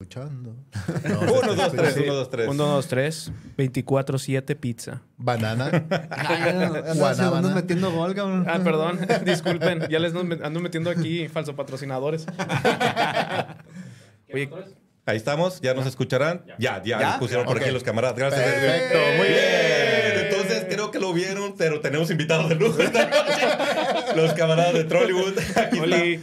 Escuchando. 1, 2, 3, 1, 2, 3. 1, 2, 3. 24-7 pizza. Banana. Guanábana. Guanábana. metiendo gol, cabrón. Ah, perdón. Disculpen. Ya les ando metiendo aquí falso patrocinadores. Oye, Ahí estamos, ya nos escucharán. Ya, ya, ¿Ya? nos pusieron por Ok. aquí los camaradas. Gracias. Perfecto, muy bien. Creo que lo vieron, pero tenemos invitados de lujo esta noche. Los camaradas de Trollywood. Aquí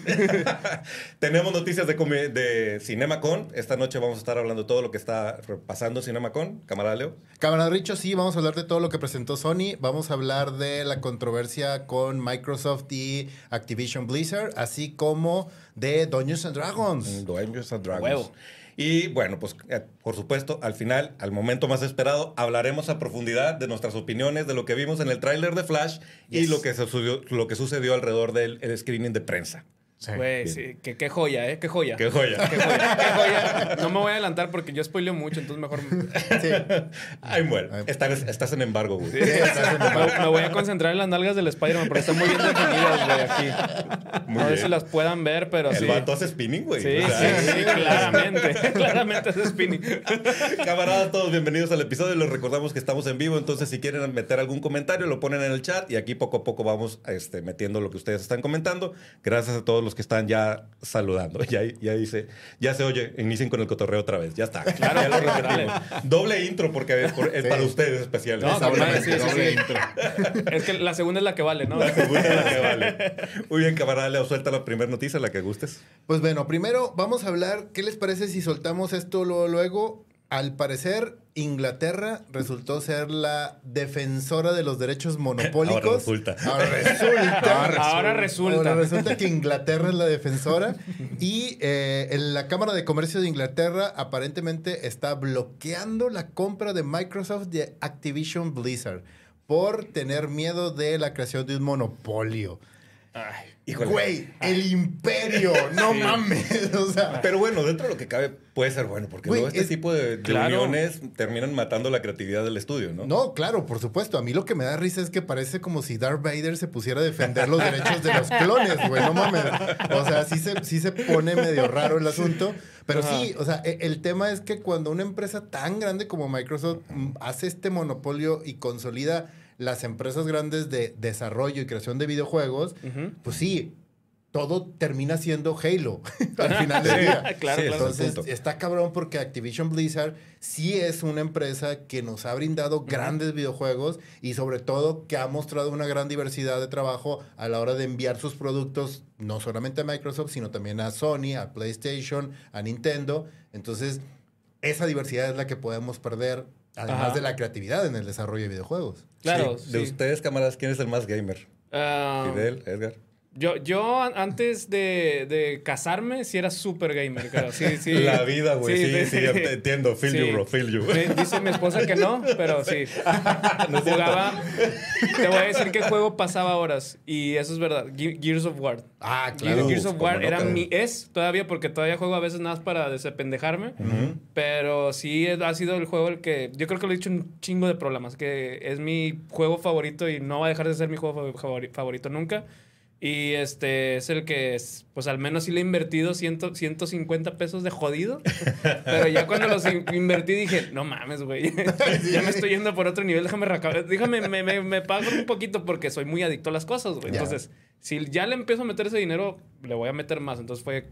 tenemos noticias de, de CinemaCon. Esta noche vamos a estar hablando de todo lo que está pasando en CinemaCon. Camarada Leo. Camarada Richo, sí, vamos a hablar de todo lo que presentó Sony. Vamos a hablar de la controversia con Microsoft y Activision Blizzard, así como de Dungeons and Dragons. Dungeons and Dragons. Huevo. Y bueno, pues eh, por supuesto, al final, al momento más esperado, hablaremos a profundidad de nuestras opiniones, de lo que vimos en el tráiler de Flash y lo que, sucedió, lo que sucedió alrededor del el screening de prensa. Güey, sí. Qué, qué joya, ¿eh? Qué joya. ¡Qué joya! Qué joya, qué joya. No me voy a adelantar porque yo spoileo mucho, entonces mejor Sí. Ay, bueno, estás, estás en embargo, güey. me, me voy a concentrar en las nalgas del Spider-Man porque están muy bien definidas, güey, aquí. Muy a ver si las puedan ver, pero El sí. vato hace spinning, güey. Sí, O sea, sí, sí, claramente. claramente es spinning. Camaradas, todos bienvenidos al episodio. Les recordamos que estamos en vivo, entonces si quieren meter algún comentario, lo ponen en el chat y aquí poco a poco vamos este, metiendo lo que ustedes están comentando. Gracias a todos los que están ya saludando. Ya, ya dice, ya se oye, inicien con el cotorreo otra vez. Ya está. Claro, ya lo. Doble intro porque es, por- es Sí. para ustedes especial. No, sí, doble sí. intro. Es que la segunda es la que vale, ¿no? La segunda es la que vale. Muy bien, camarada, Leo, suelta la primera noticia, la que gustes. Pues bueno, primero vamos a hablar, ¿qué les parece si soltamos esto luego? luego? Al parecer, Inglaterra resultó ser la defensora de los derechos monopólicos. Ahora resulta. Ahora resulta. Ahora resulta. Ahora resulta que Inglaterra es la defensora. Y eh, en la Cámara de Comercio de Inglaterra aparentemente está bloqueando la compra de Microsoft de Activision Blizzard por tener miedo de la creación de un monopolio. Ay, Híjole. Güey, el imperio, no Sí. mames. O sea, Pero bueno, dentro de lo que cabe puede ser bueno, porque Güey, luego este es- tipo de, de Claro. uniones terminan matando la creatividad del estudio, ¿no? no, claro, por supuesto. A mí lo que me da risa es que parece como si Darth Vader se pusiera a defender los derechos de los clones, güey. No mames. O sea, sí se, sí se pone medio raro el asunto. Pero Ajá. sí, o sea, e- el tema es que cuando una empresa tan grande como Microsoft mm, hace este monopolio y consolida las empresas grandes de desarrollo y creación de videojuegos, pues sí, todo termina siendo Halo al final del día. claro, Sí, es Entonces, está cabrón porque Activision Blizzard sí es una empresa que nos ha brindado grandes videojuegos y sobre todo que ha mostrado una gran diversidad de trabajo a la hora de enviar sus productos no solamente a Microsoft, sino también a Sony, a PlayStation, a Nintendo. Entonces, esa diversidad es la que podemos perder, además Ajá. de la creatividad en el desarrollo de videojuegos. Claro, Sí. De sí. ustedes, camaradas, ¿quién es el más gamer? Ah, Fidel, Edgar. Yo, yo an- antes de, de casarme sí era súper gamer, claro. Sí, sí. La vida, güey. Sí, sí, te entiendo. Feel Sí. you, bro. Feel you. Sí, Dice mi esposa que no, pero sí. No. Jugaba. Te voy a decir qué juego pasaba horas. Y eso es verdad. Ge- Gears of War. Ah, Ge- claro. Gears of War era mi. Es todavía, porque todavía juego a veces nada más para desapendejarme. Pero sí ha sido el juego el que. Yo creo que lo he dicho un chingo de problemas. Que es mi juego favorito y no va a dejar de ser mi juego favori- favorito nunca. Y este es el que, es, pues al menos sí le he invertido 100, 150 pesos de jodido. Pero ya cuando los in- invertí dije, no mames, güey. ya me estoy yendo por otro nivel. Déjame, déjame me, me, me pago un poquito porque soy muy adicto a las cosas, güey. Entonces, si ya le empiezo a meter ese dinero, le voy a meter más. Entonces fue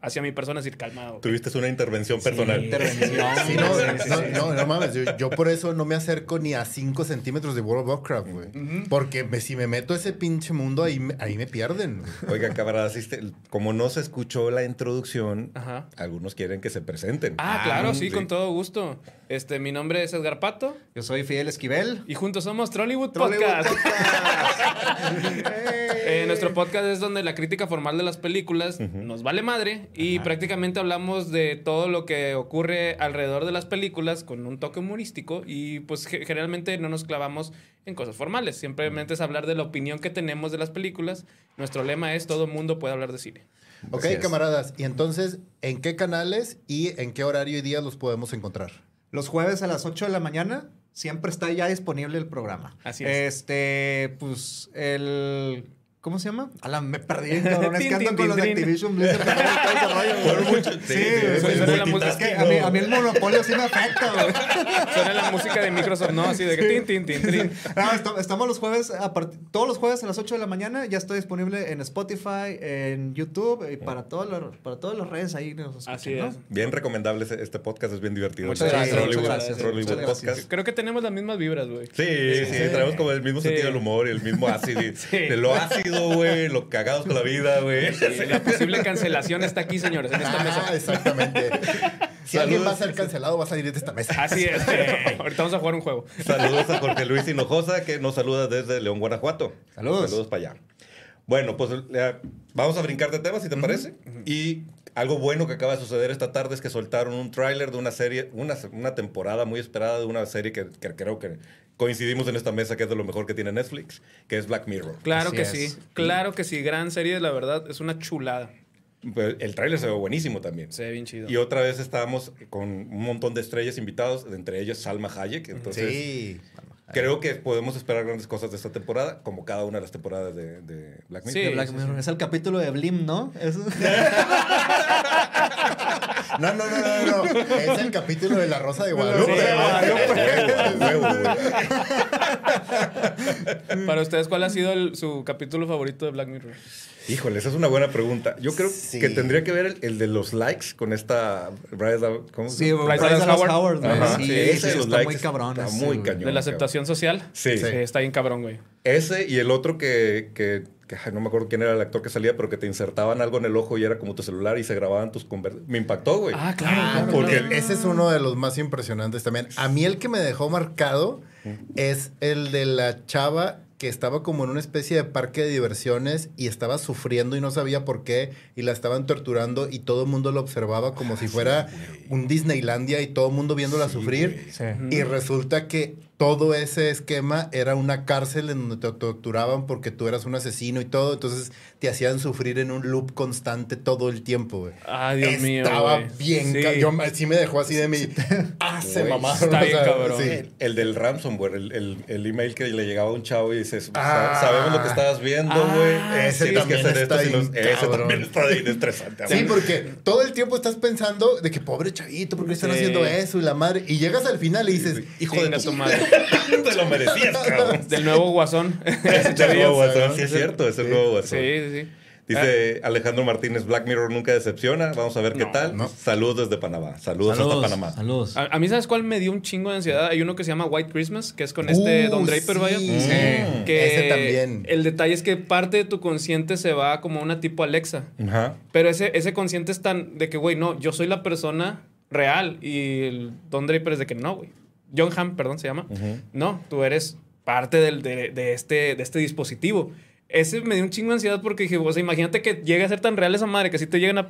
hacia mi persona decir, calmado. Tuviste una intervención personal. Intervención. Sí, no, Sí, sí, no, sí. no, no mames. Yo, yo por eso no me acerco ni a 5 centímetros de World of Warcraft, güey. Porque me- si me meto a ese pinche mundo, ahí, me- ahí me pierden. camaradas, este, como no se escuchó la introducción, Ajá. algunos quieren que se presenten. Ah, claro, sí, con todo gusto. Este, mi nombre es Edgar Pato Yo soy Fidel Esquivel. y juntos somos Trollywood, Trollywood Podcast. Podcast. Eh, nuestro podcast es donde la crítica formal de las películas nos vale madre y prácticamente hablamos de todo lo que ocurre alrededor de las películas con un toque humorístico y pues ge- generalmente no nos clavamos en cosas formales, simplemente es hablar de la opinión que tenemos de las películas. Nuestro lema es todo mundo puede hablar de cine. Ok, Así es. camaradas. Y entonces, ¿en qué canales y en qué horario y día los podemos encontrar? Los jueves a las 8 de la mañana siempre está ya disponible el programa. Así es. Este, pues, el ¿Cómo se llama? Ala, me perdí, cabrón. Es que ando con los de. Activision Blizzard. sí, es que a mí, a mí el monopolio sí me afecta, güey. Suena la música de Microsoft, ¿no? Así de que tin, tin, tin, tin. No, est- estamos los jueves, a part- todos los jueves a las 8 de la mañana. Ya estoy disponible en Spotify, en YouTube y para, todas las- para todas las redes ahí. Nos escuchan, Así ¿no? es. Bien recomendable este podcast, es bien divertido. Muchas Sí, gracias, muchas gracias, muchas gracias. Podcast. Creo que tenemos las mismas vibras, güey. Sí, sí, traemos como el mismo Sí. sentido del humor y el mismo ácido. y- Sí. Güey, lo cagados con la vida, güey. Sí, la posible cancelación está aquí, señores, en esta Ah, mesa. exactamente. Si alguien Saludos. va a ser cancelado, va a salir de esta mesa. Así es. Ahorita vamos a jugar un juego. Saludos a Jorge Luis Hinojosa, que nos saluda desde León, Guanajuato. Saludos. Saludos para allá. Bueno, pues eh, vamos a brincar de tema, si te parece. Y algo bueno que acaba de suceder esta tarde es que soltaron un tráiler de una serie, una, una temporada muy esperada de una serie que, que creo que coincidimos en esta mesa que es de lo mejor que tiene Netflix, que es Black Mirror. Claro Así que es. sí. Claro que sí. Gran serie, la verdad. Es una chulada. Pues, el tráiler se ve buenísimo también. Se ve bien chido. Y otra vez estábamos con un montón de estrellas invitados, entre ellas Salma Hayek. Entonces, Sí. creo que podemos esperar grandes cosas de esta temporada, como cada una de las temporadas de, de Black Mirror. Sí, De Black Mirror. Es el capítulo de Blim, ¿no? Es- No, no, no, no, no. Es el capítulo de La Rosa de Guadalupe. Sí. Para ustedes, ¿cuál ha sido el- su capítulo favorito de Black Mirror? Híjole, esa es una buena pregunta. Yo creo Sí. que tendría que ver el, el de los likes con esta Bryce ¿cómo se Sí, llama? Bryce Bryce Dallas Dallas Howard. Howard, güey. Ajá. Sí, Sí, ese de los está likes muy cabrón. está ese, muy cañón. De la aceptación social. Sí. Sí, está bien cabrón, güey. Ese y el otro que, que, que, ay, no me acuerdo quién era el actor que salía, pero que te insertaban algo en el ojo y era como tu celular y se grababan tus conversaciones. Me impactó, güey. Ah, claro, claro. porque- claro. Ese es uno de los más impresionantes también. A mí el que me dejó marcado es el de la chava que estaba como en una especie de parque de diversiones y estaba sufriendo y no sabía por qué y la estaban torturando y todo el mundo lo observaba como si fuera un Disneylandia y todo el mundo viéndola sufrir. Sí. Y resulta que todo ese esquema era una cárcel en donde te torturaban porque tú eras un asesino y todo. Entonces te hacían sufrir en un loop constante todo el tiempo, güey. Ay, Dios mío. Estaba bien. Sí. Yo me- sí me dejó así de mi. Ah, se mamaron. está o bien sea, cabrón. sí. El, el del ransomware, el, el, el email que le llegaba a un chavo y dices, Ah. sabemos lo que estabas viendo, Ah, güey. ese que también hacer está bien Ese también está bien estresante. Sí, porque todo el tiempo estás pensando de que pobre chavito, ¿por qué están Sí. haciendo eso? Y la madre. Y llegas al final y dices, Hijo de tu madre. Te lo merecías, cabrón. Del nuevo guasón. Es el nuevo guasón, sí es cierto, es el nuevo guasón. Sí, sí, sí. Dice Alejandro Martínez, Black Mirror nunca decepciona. Vamos a ver qué tal. no. Saludos desde Panamá. Saludos, hasta Panamá. Saludos. A, a mí, ¿sabes cuál me dio un chingo de ansiedad? Hay uno que se llama White Christmas, que es con este Uh, Don Draper, sí. vaya. Sí. Que Ese también. El detalle es que parte de tu consciente se va como una tipo Alexa. Ajá. Pero ese, ese consciente es tan de que, güey, no, yo soy la persona real. Y el Don Draper es de que no, güey. John Hamm, perdón, se llama. No, tú eres parte del, de, de este, de este dispositivo. Ese me dio un chingo de ansiedad porque dije, o sea, imagínate que llegue a ser tan real esa madre que si te llegan a,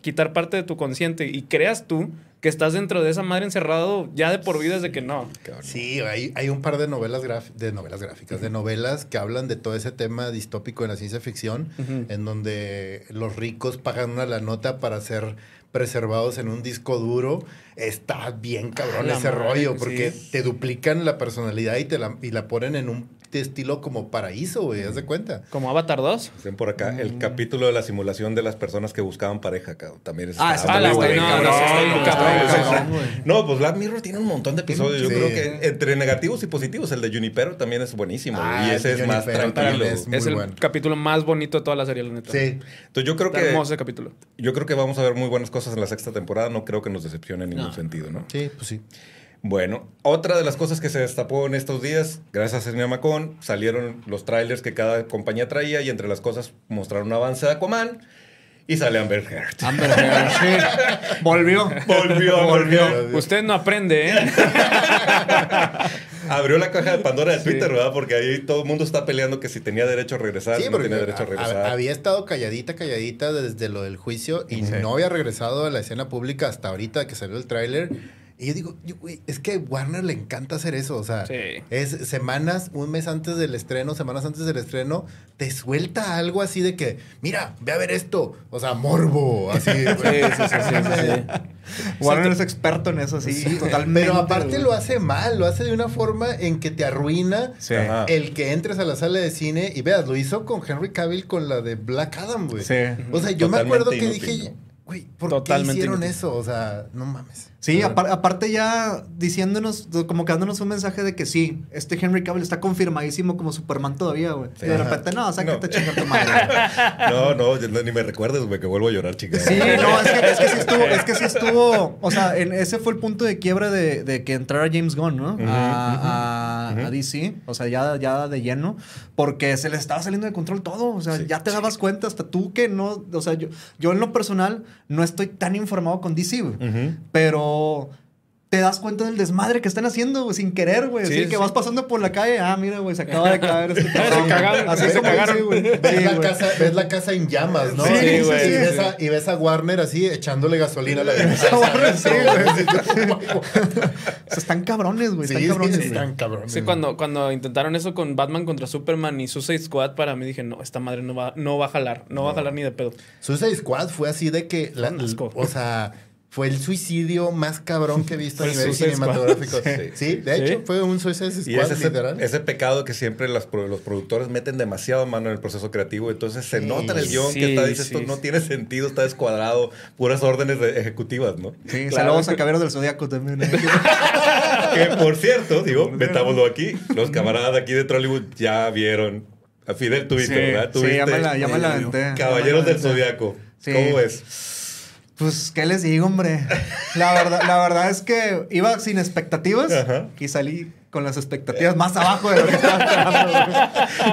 quitar parte de tu consciente y creas tú que estás dentro de esa madre encerrado ya de por vida desde que no. Cabrón. Sí, hay, hay un par de novelas, de novelas gráficas, de novelas que hablan de todo ese tema distópico en la ciencia ficción, en donde los ricos pagan una la nota para ser preservados en un disco duro. Está bien cabrón Ah, ese madre, rollo, porque sí. te duplican la personalidad y te la, y la ponen en un estilo como paraíso, güey, haz de cuenta. Como Avatar 2. Dicen por acá, el capítulo de la simulación de las personas que buscaban pareja, cabrón. También es Ah, está- la güey, no, pues Black Mirror tiene un montón de episodios. Yo Sí. creo que entre negativos y positivos, el de Junipero también es buenísimo. Ah, y ese de es más tranquilo. es- Muy es el bueno. capítulo más bonito de toda la serie, la neta. Sí. Entonces yo creo Está que hermoso ese capítulo. yo creo que vamos a ver muy buenas cosas en la sexta temporada. No creo que nos decepcione en ningún No. sentido, ¿no? Sí, pues sí. Bueno, otra de las cosas que se destapó en estos días, gracias a Cinemacon, salieron los trailers que cada compañía traía y entre las cosas mostraron un avance de Aquaman y sale Amber Heard. Amber Heard, sí. Volvió. Volvió, volvió. Usted no aprende, ¿eh? Abrió la caja de Pandora de Sí. Twitter, ¿verdad? Porque ahí todo el mundo está peleando que si tenía derecho a regresar, Sí, no porque tenía derecho a regresar. a- había estado calladita, calladita desde lo del juicio y no había regresado a la escena pública hasta ahorita que salió el tráiler. Y yo digo, yo, güey, es que Warner le encanta hacer eso. O sea, Sí. es semanas, un mes antes del estreno, semanas antes del estreno, te suelta algo así de que, mira, ve a ver esto. O sea, morbo. Así. Sí, sí, sí, sí, sí, sí. Warner es experto en eso, sí, Sí, totalmente. Pero aparte lo hace mal, lo hace de una forma en que te arruina Sí. Ajá. el que entres a la sala de cine y veas, lo hizo con Henry Cavill con la de Black Adam, güey. Sí. O sea, yo me acuerdo que inútil, dije, ¿no? güey, ¿por Totalmente qué hicieron inútil. eso? O sea, no mames. Sí, apar- aparte ya diciéndonos, como que dándonos un mensaje de que sí, este Henry Cavill está confirmadísimo como Superman todavía, güey. Sí. y de repente, no, sácate No. chingar tu madre. No, no, ya no, ni me recuerdes, güey, que vuelvo a llorar, chica. Sí, no, es que, es que sí estuvo, es que sí estuvo, o sea, en, ese fue el punto de quiebra de, de que entrara James Gunn, ¿no? a, a- a DC, o sea, ya, ya de lleno, porque se les estaba saliendo de control todo, o sea, Sí. ya te dabas cuenta, hasta tú que no, o sea, yo, yo en lo personal no estoy tan informado con DC, güey, pero... Te das cuenta del desmadre que están haciendo, güey, sin querer, güey. Sí, Así que vas pasando por la calle, ah, mira, güey, se acaba de caer este cabrón. cagaron, Así se como cagaron. sí, güey. Ves, Sí, la casa, ves la casa en llamas, ¿no? Sí, y, güey, ves sí. a, y ves a Warner así echándole gasolina a la casa. Warner, sí, güey. O sea, están cabrones, güey. Están Sí, cabrones. están cabrones. Sí, cuando, cuando intentaron eso con Batman contra Superman y Suicide Squad, para mí dije, no, esta madre no va, no va a jalar, no, va a jalar ni de pedo. Suicide Squad fue así de que, la- o sea, fue el suicidio más cabrón que he visto a nivel cinematográfico. Sí. Sí, de hecho, Sí. fue un Suicide Squad, Y es ese, literal. ese pecado que siempre las pro- los productores meten demasiado mano en el proceso creativo. Entonces se Sí. nota en el guion Sí, que está, dice, sí, esto no sí. tiene sentido, está descuadrado, puras órdenes de- ejecutivas, ¿no? Sí, Claro. saludos a Caballero del Zodíaco también. ¿eh? que por cierto, digo, metámoslo aquí, los camaradas de aquí de Trollywood ya vieron. A Fidel tuviste, Sí, ¿verdad? sí, Tuviste ya me la, ya me la aventé. Caballeros del. Sí. ¿Cómo ves? Pues, ¿qué les digo, hombre? La verdad, la verdad es que iba sin expectativas Ajá. y salí con las expectativas más abajo de lo que estaba esperando.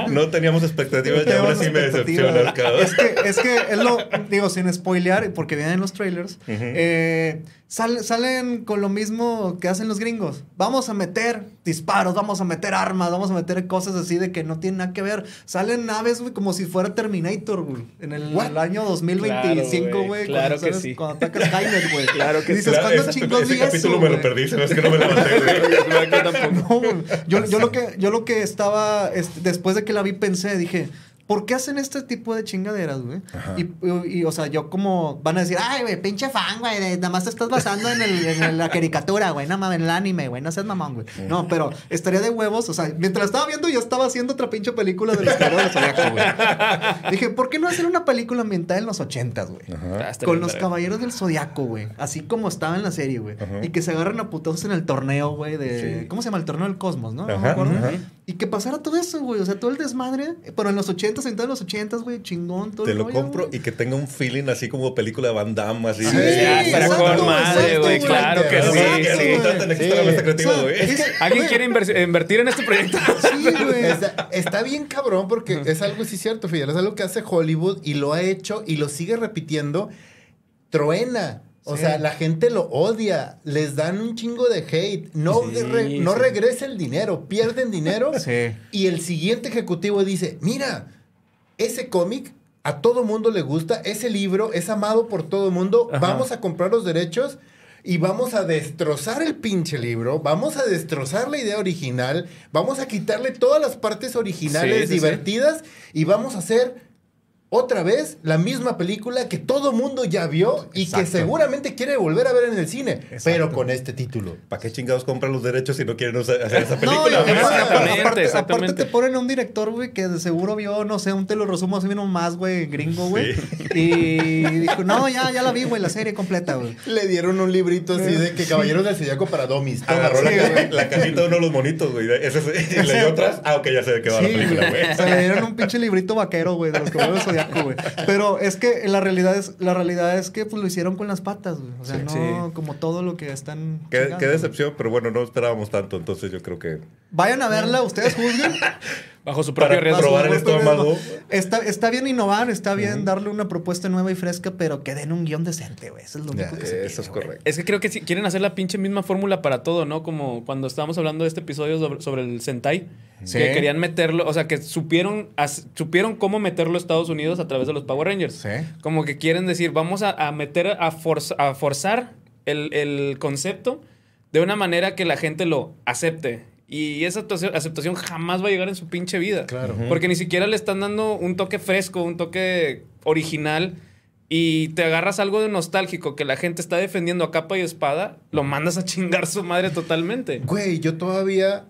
güey. No teníamos expectativas y Teníamos ahora sí me cabrón. Es que, es que es lo, digo, sin spoilear, porque vienen los trailers, eh, sal- salen con lo mismo que hacen los gringos. Vamos a meter disparos, vamos a meter armas, vamos a meter cosas así de que no tienen nada que ver. Salen naves, güey, como si fuera Terminator, güey, en el, el año 2025, Claro, güey. güey, cuando claro que sí. Cuando atacas Skynet, güey. Claro que Y sí. dices, Claro, ¿cuándo ese, chingos ese vi capítulo eso, me lo güey? perdí, hace que no me levanté, güey. Yo tampoco. Yo, yo lo que, yo lo que estaba, después de que la vi, pensé, dije, ¿por qué hacen este tipo de chingaderas, güey? Y, y, y, o sea, yo como, van a decir, ay, güey, pinche fan, güey, nada más te estás basando en, el, en la caricatura, güey, nada más en el anime, güey, no seas mamón, güey. No, pero estaría de huevos, o sea, mientras estaba viendo, yo estaba haciendo otra pinche película de los Caballeros del Zodiaco, güey. Dije, ¿por qué no hacer una película ambientada en los ochentas, güey? Ah, Con los caballeros del zodiaco, güey. Así como estaba en la serie, güey. Ajá. Y que se agarran a putazos en el torneo, güey. De... Sí. ¿Cómo se llama? El torneo del cosmos, ¿no? No me Ajá, acuerdo. ajá. Y que pasara todo eso, güey. O sea, todo el desmadre. Pero en los ochentas, en todos los ochentas, güey. Chingón, todo Te lo rollo, compro güey. y que tenga un feeling así como película de Van Damme, así. Sí, de- Ya, pero exacto, con madre, exacto, güey, claro que sí, ¿Alguien quiere inver- invertir en este proyecto? Sí, güey. Está, está bien cabrón porque es algo sí cierto, Fidel. Es algo que hace Hollywood y lo ha hecho y lo sigue repitiendo. Truena. O Sí. sea, la gente lo odia. Les dan un chingo de hate. No, Sí, re- no sí. regresa el dinero. Pierden dinero. Y el siguiente ejecutivo dice, mira, ese cómic a todo mundo le gusta, ese libro es amado por todo mundo, Ajá. vamos a comprar los derechos y vamos a destrozar el pinche libro, vamos a destrozar la idea original, vamos a quitarle todas las partes originales divertidas y vamos a hacer otra vez la misma película que todo mundo ya vio y que seguramente quiere volver a ver en el cine, Exacto. pero con este título. ¿Para qué chingados compran los derechos si no quieren usar- hacer esa No, película? además, aparte, aparte, aparte te ponen a un director, güey, que de seguro vio, no sé, un te lo resumo así mismo más, güey, gringo, güey. Y dijo, no, ya, ya la vi, güey, la serie completa, güey. Le dieron un librito así de que Caballeros del Zodiaco para Domis. Agarró Toma, la, ca- la cajita de uno de los monitos, güey. Ese, y leyó atrás. Ah, ok, ya sé de qué va la película, güey. O sea, le dieron un pinche librito vaquero, güey, de los caballeros del güey. Pero es que la realidad es, la realidad es que pues lo hicieron con las patas, güey. O sea, Sí. no Sí. como todo lo que están. Qué, chingando, qué güey. decepción, pero bueno, no esperábamos tanto, entonces yo creo que... Vayan a verla, ustedes juzguen. Bajo su propio Para riesgo. probar el estómago. Está, está bien innovar, está bien darle una propuesta nueva y fresca, pero que den un guion decente, güey. Eso es lo único que se Eso es correcto. Es que creo que sí, quieren hacer la pinche misma fórmula para todo, ¿no? Como cuando estábamos hablando de este episodio sobre, sobre el Sentai. Sí. Que querían meterlo, o sea, que supieron, as- supieron cómo meterlo a Estados Unidos a través de los Power Rangers. Sí. Como que quieren decir, vamos a, a meter, a, forza- a forzar el, el concepto de una manera que la gente lo acepte. Y esa aceptación jamás va a llegar en su pinche vida. Claro. Porque ni siquiera le están dando un toque fresco, un toque original. Y te agarras algo de nostálgico que la gente está defendiendo a capa y espada, lo mandas a chingar su madre totalmente. Güey, yo todavía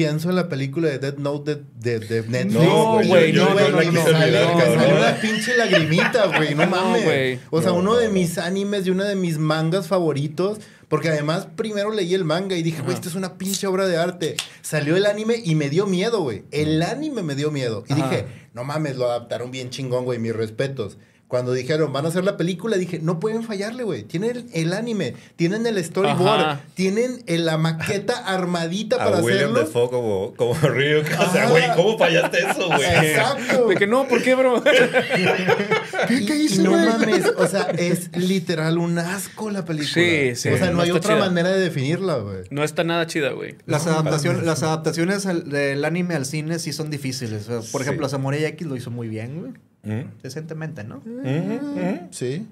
pienso en la película de Dead Note de, de, de Netflix. No, güey, no, güey, no, no, una pinche lagrimita, güey. No No, mames. güey. o sea, No, uno de mis animes y uno de mis mangas favoritos. Porque además primero leí el manga y dije, güey, esto es una pinche obra de arte. Salió el anime y me dio miedo, güey. El anime me dio miedo. Y Ajá. dije, no mames, lo adaptaron bien chingón, güey, mis respetos. Cuando dijeron, van a hacer la película, dije, no pueden fallarle, güey. Tienen el, anime, tienen el storyboard, Ajá. tienen el- la maqueta armadita para A William hacerlo. Defoe como, como Ryuk. O sea, güey, ¿cómo fallaste eso, güey? Exacto. De que no, ¿por qué, bro? ¿Qué, qué hice, no güey? mames, o sea, es literal un asco la película. Sí, sí, O sea, no, no hay otra chida. manera de definirla, güey. No está nada chida, güey. Las, No, adaptaciones, las adaptaciones al- del anime al cine sí son difíciles. Por Sí. ejemplo, Samurai X lo hizo muy bien, güey. ¿Mm? Decentemente, ¿no? Ujú, ujú. Sí.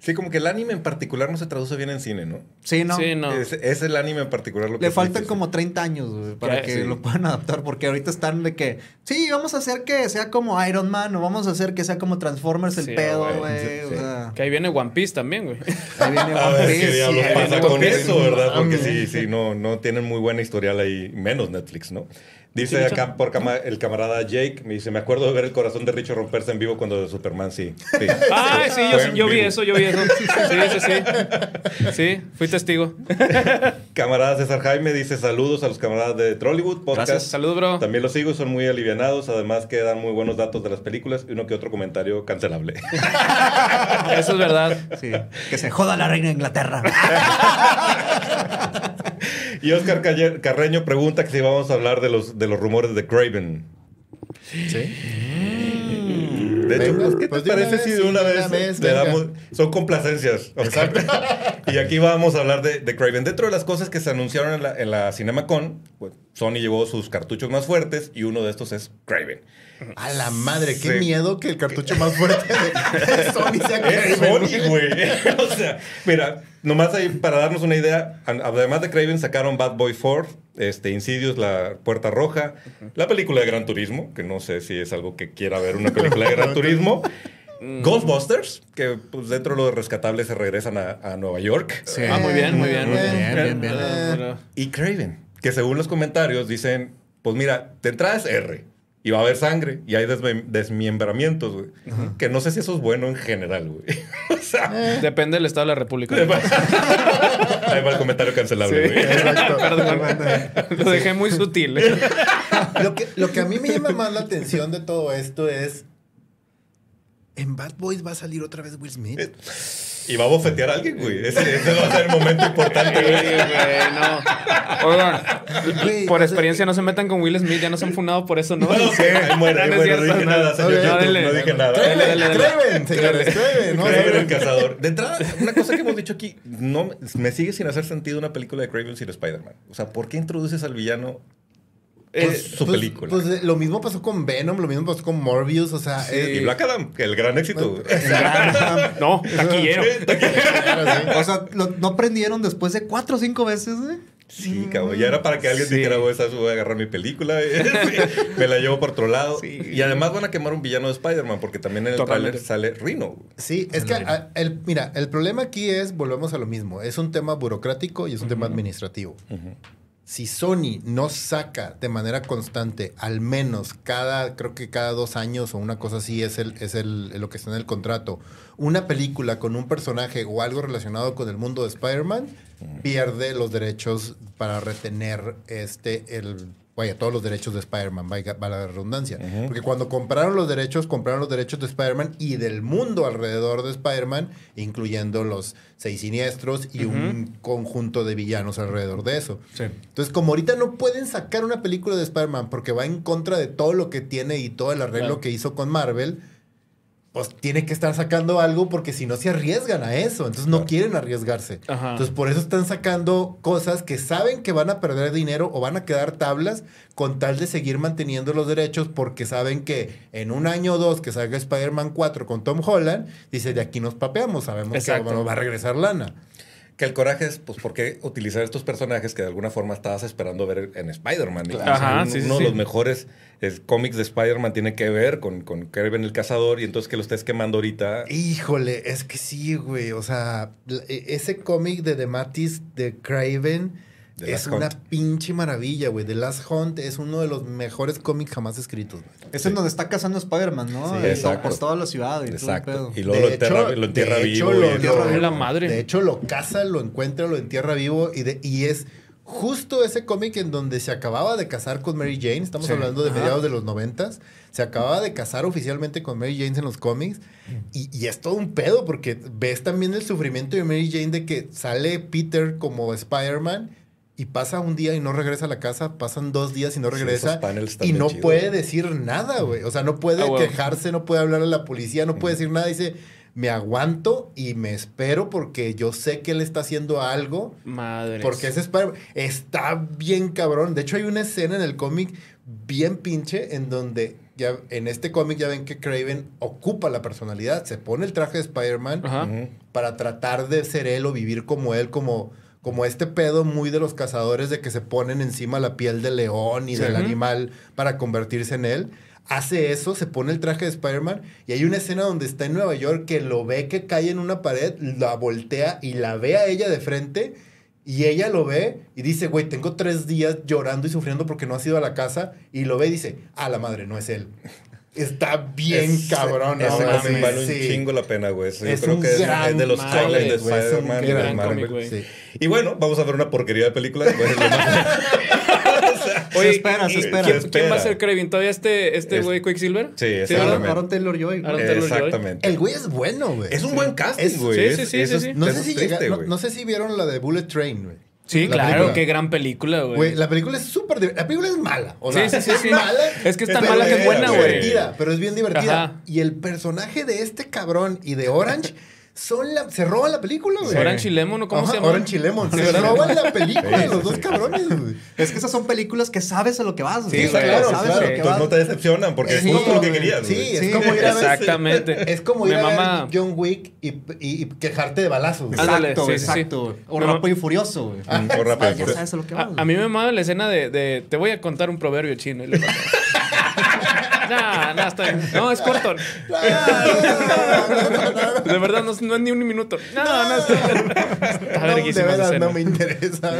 Sí, como que el anime en particular no se traduce bien en cine, ¿no? Sí, ¿no? Sí, no. Es, es el anime en particular lo que Le faltan como 30 años güey, para que sí. lo puedan adaptar, porque ahorita están de que, sí, vamos a hacer que sea como Iron Man o vamos a hacer que sea como Transformers el Sí, pedo, güey. güey. Sí, o sí. sea, Que ahí viene One Piece también, güey. ahí viene A One ver Piece, qué pasa con eso, ¿verdad? Porque sí, sí, no, no tienen muy buena historial ahí, menos Netflix, ¿no? Dice acá por cama- el camarada Jake, me dice, me acuerdo de ver el corazón de Richo romperse en vivo cuando de Superman, sí. sí. Ay, sí, yo, vi vivo. eso, yo vi eso. Sí, sí, sí. Sí, fui testigo. Camarada César Jaime dice, saludos a los camaradas de Trollywood Podcast. Gracias. Salud, bro. También los sigo, son muy alivianados, además que dan muy buenos datos de las películas y uno que otro comentario cancelable. Eso es verdad. Sí, que se joda la reina de Inglaterra. y Oscar Carreño pregunta que si vamos a hablar de los, de los rumores de Craven. Sí. De hecho, Venga, pues, ¿qué te pues parece vez, si de una vez, le damos... Son complacencias. Oscar. y aquí vamos a hablar de, de Craven. Dentro de las cosas que se anunciaron en la, en la CinemaCon, pues, Sony llevó sus cartuchos más fuertes y uno de estos es Craven. A la madre, qué Sí. miedo que el cartucho más fuerte de Sony sea Es Craven, Sony, güey. o sea, mira, nomás ahí para darnos una idea, además de Craven sacaron Bad Boy 4, este, Insidious, La Puerta Roja, la película de Gran Turismo, que no sé si es algo que quiera ver una película de Gran Turismo. Ghostbusters, que pues dentro de los rescatables se regresan a, a Nueva York. Sí. Ah, muy bien, muy bien. Muy bien, bien, bien. Ah, bueno. Y Craven, que según los comentarios dicen, pues mira, de entrada R. Y va a haber sangre y hay desmem- desmembramientos, güey. Que no sé si eso es bueno en general, güey. o sea, Depende del estado de la República. ahí va el comentario cancelable, Sí. güey. Exacto. Perdón. Lo dejé muy sutil. ¿eh? Lo que, lo que a mí me llama más la atención de todo esto es. En Bad Boys va a salir otra vez Will Smith. Y va a bofetear a alguien, güey. Ese, ese va a ser el momento importante, Sí, güey. no. Oigan, Güey, por experiencia no se metan con Will Smith, ya nos han funado por eso, ¿no? No, ahí muere, No, no muere. No dije no. nada, señor. YouTube, dale. No dije nada. Craven, señores, Craven. ¿no? Craven el cazador. De entrada, una cosa que hemos dicho aquí, no me sigue sin hacer sentido una película de Craven sin Spider-Man. O sea, ¿por qué introduces al villano en Pues- su pues- película? Pues eh, lo mismo pasó con Venom, lo mismo pasó con Morbius, o sea, eh, y Black Adam, que el gran éxito. güey. No, taquillero. o sea, lo- no aprendieron después de cuatro o cinco veces. Sí, cabrón. Ya era para que alguien Sí. dijera, voy a agarrar mi película. Me la llevo por otro lado. Sí. Y además van a quemar un villano de Spider-Man, porque también en el tráiler sale Rino. Sí, es que a- el, mira, el problema aquí es, volvemos a lo mismo, es un tema burocrático y es un tema administrativo. Si Sony no saca de manera constante, al menos cada, creo que cada dos años o una cosa así es, el, es el, lo que está en el contrato, una película con un personaje o algo relacionado con el mundo de Spider-Man, pierde los derechos para retener este, el, vaya, todos los derechos de Spider-Man, vaya, vaya la redundancia. Porque cuando compraron los derechos, compraron los derechos de Spider-Man y del mundo alrededor de Spider-Man, incluyendo los seis siniestros y un conjunto de villanos alrededor de eso. Sí. Entonces, como ahorita no pueden sacar una película de Spider-Man porque va en contra de todo lo que tiene y todo el arreglo Claro. que hizo con Marvel, pues tiene que estar sacando algo porque si no se arriesgan a eso. Entonces no quieren arriesgarse. Ajá. Entonces por eso están sacando cosas que saben que van a perder dinero o van a quedar tablas con tal de seguir manteniendo los derechos porque saben que en un año o dos que salga Spider-Man 4 con Tom Holland, dice de aquí nos papeamos, sabemos Exacto. que bueno, va a regresar lana. Que el coraje es, pues, ¿por qué utilizar estos personajes que de alguna forma estabas esperando ver en Spider-Man? Claro. Ajá, uno sí, sí, uno de los mejores es, cómics de Spider-Man tiene que ver con, con Kraven el Cazador y entonces que lo estés quemando ahorita. Híjole, es que sí, güey. O sea, e- ese cómic de The Matis de Craven The es Last una Hunt. pinche maravilla, güey. The Last Hunt es uno de los mejores cómics jamás escritos, güey. Es en donde está cazando Spider-Man, ¿no? Sí, Y exacto. Por toda la ciudad y Exacto. todo Y el pedo. luego lo entierra, lo entierra de vivo. hecho, y lo, lo- la madre. de hecho, lo caza, lo encuentra, lo entierra vivo y, de, y es justo ese cómic en donde se acababa de casar con Mary Jane. Estamos Sí. hablando de Ajá. mediados de los noventas. Se acababa de casar oficialmente con Mary Jane en los cómics. Y, y es todo un pedo porque ves también el sufrimiento de Mary Jane de que sale Peter como Spider-Man. Y pasa un día y no regresa a la casa, pasan dos días y no Sí, regresa. y no puede decir nada, güey. O sea, no puede Ah, quejarse, no puede hablar a la policía, no puede decir nada. Dice, me aguanto y me espero porque yo sé que él está haciendo algo. Madre. Porque ese Spider está bien cabrón. De hecho, hay una escena en el cómic bien pinche en donde ya en este cómic ya ven que Craven ocupa la personalidad, se pone el traje de Spider-Man para tratar de ser él o vivir como él, como, como este pedo muy de los cazadores de que se ponen encima la piel del león y Sí. del animal para convertirse en él. Hace eso, se pone el traje de Spider-Man y hay una escena donde está en Nueva York que lo ve que cae en una pared, la voltea y la ve a ella de frente y ella lo ve y dice, güey, tengo tres días llorando y sufriendo porque no has ido a la casa y lo ve y dice, ah, la madre, no es él. Está bien cabrón. Ese no cómic vale un sí. chingo la pena, güey. Yo Es creo un que es, gran es de los highlights de Spider-Man y de Marvel. Sí. Y bueno, vamos a ver una porquería de película. Más- Se espera, se espera. ¿quién, Se quién va a ser Craven? ¿Todavía este este Es- güey Quicksilver? Sí, exactamente. Aaron Taylor Joy. Aaron. Exactamente. El güey es bueno, güey. Es un buen casting, güey. sí, sí, Es- sí, sí, sí. No sé, si llega- no sé si vieron la de Bullet Train, güey. Sí, La claro, película. qué gran película, güey. La película es súper divertida. La película es mala. O sea, sí, sí, sí. Es mala. Es que es tan mala que es buena, güey. divertida, pero es bien divertida. Ajá. Y el personaje de este cabrón y de Orange son la, se roban la película, güey. Orange y Lemon, ¿o cómo Ajá, se llama? Orange y Lemon. Sí, se roban la película, Sí, los sí, dos sí. cabrones, güey. Es que esas son películas que sabes a lo que vas. Sí, güey. güey, claro, sabes claro. a lo que Entonces vas. no te decepcionan porque es Sí, justo lo que querías. Sí, güey. es Sí, como ir a ver. Exactamente. Es como ir a ver John Wick y, y- y quejarte de balazos. Exacto, sí, sí, sí. exacto. O rápido y furioso, güey. O rápido, pues. sabes a mí me mama la escena de, de- Te voy a contar un proverbio chino. y le nah, está bien. No, es corto. De verdad, no, es- no es ni un minuto. No, no, está Está No, de escena. no me interesa.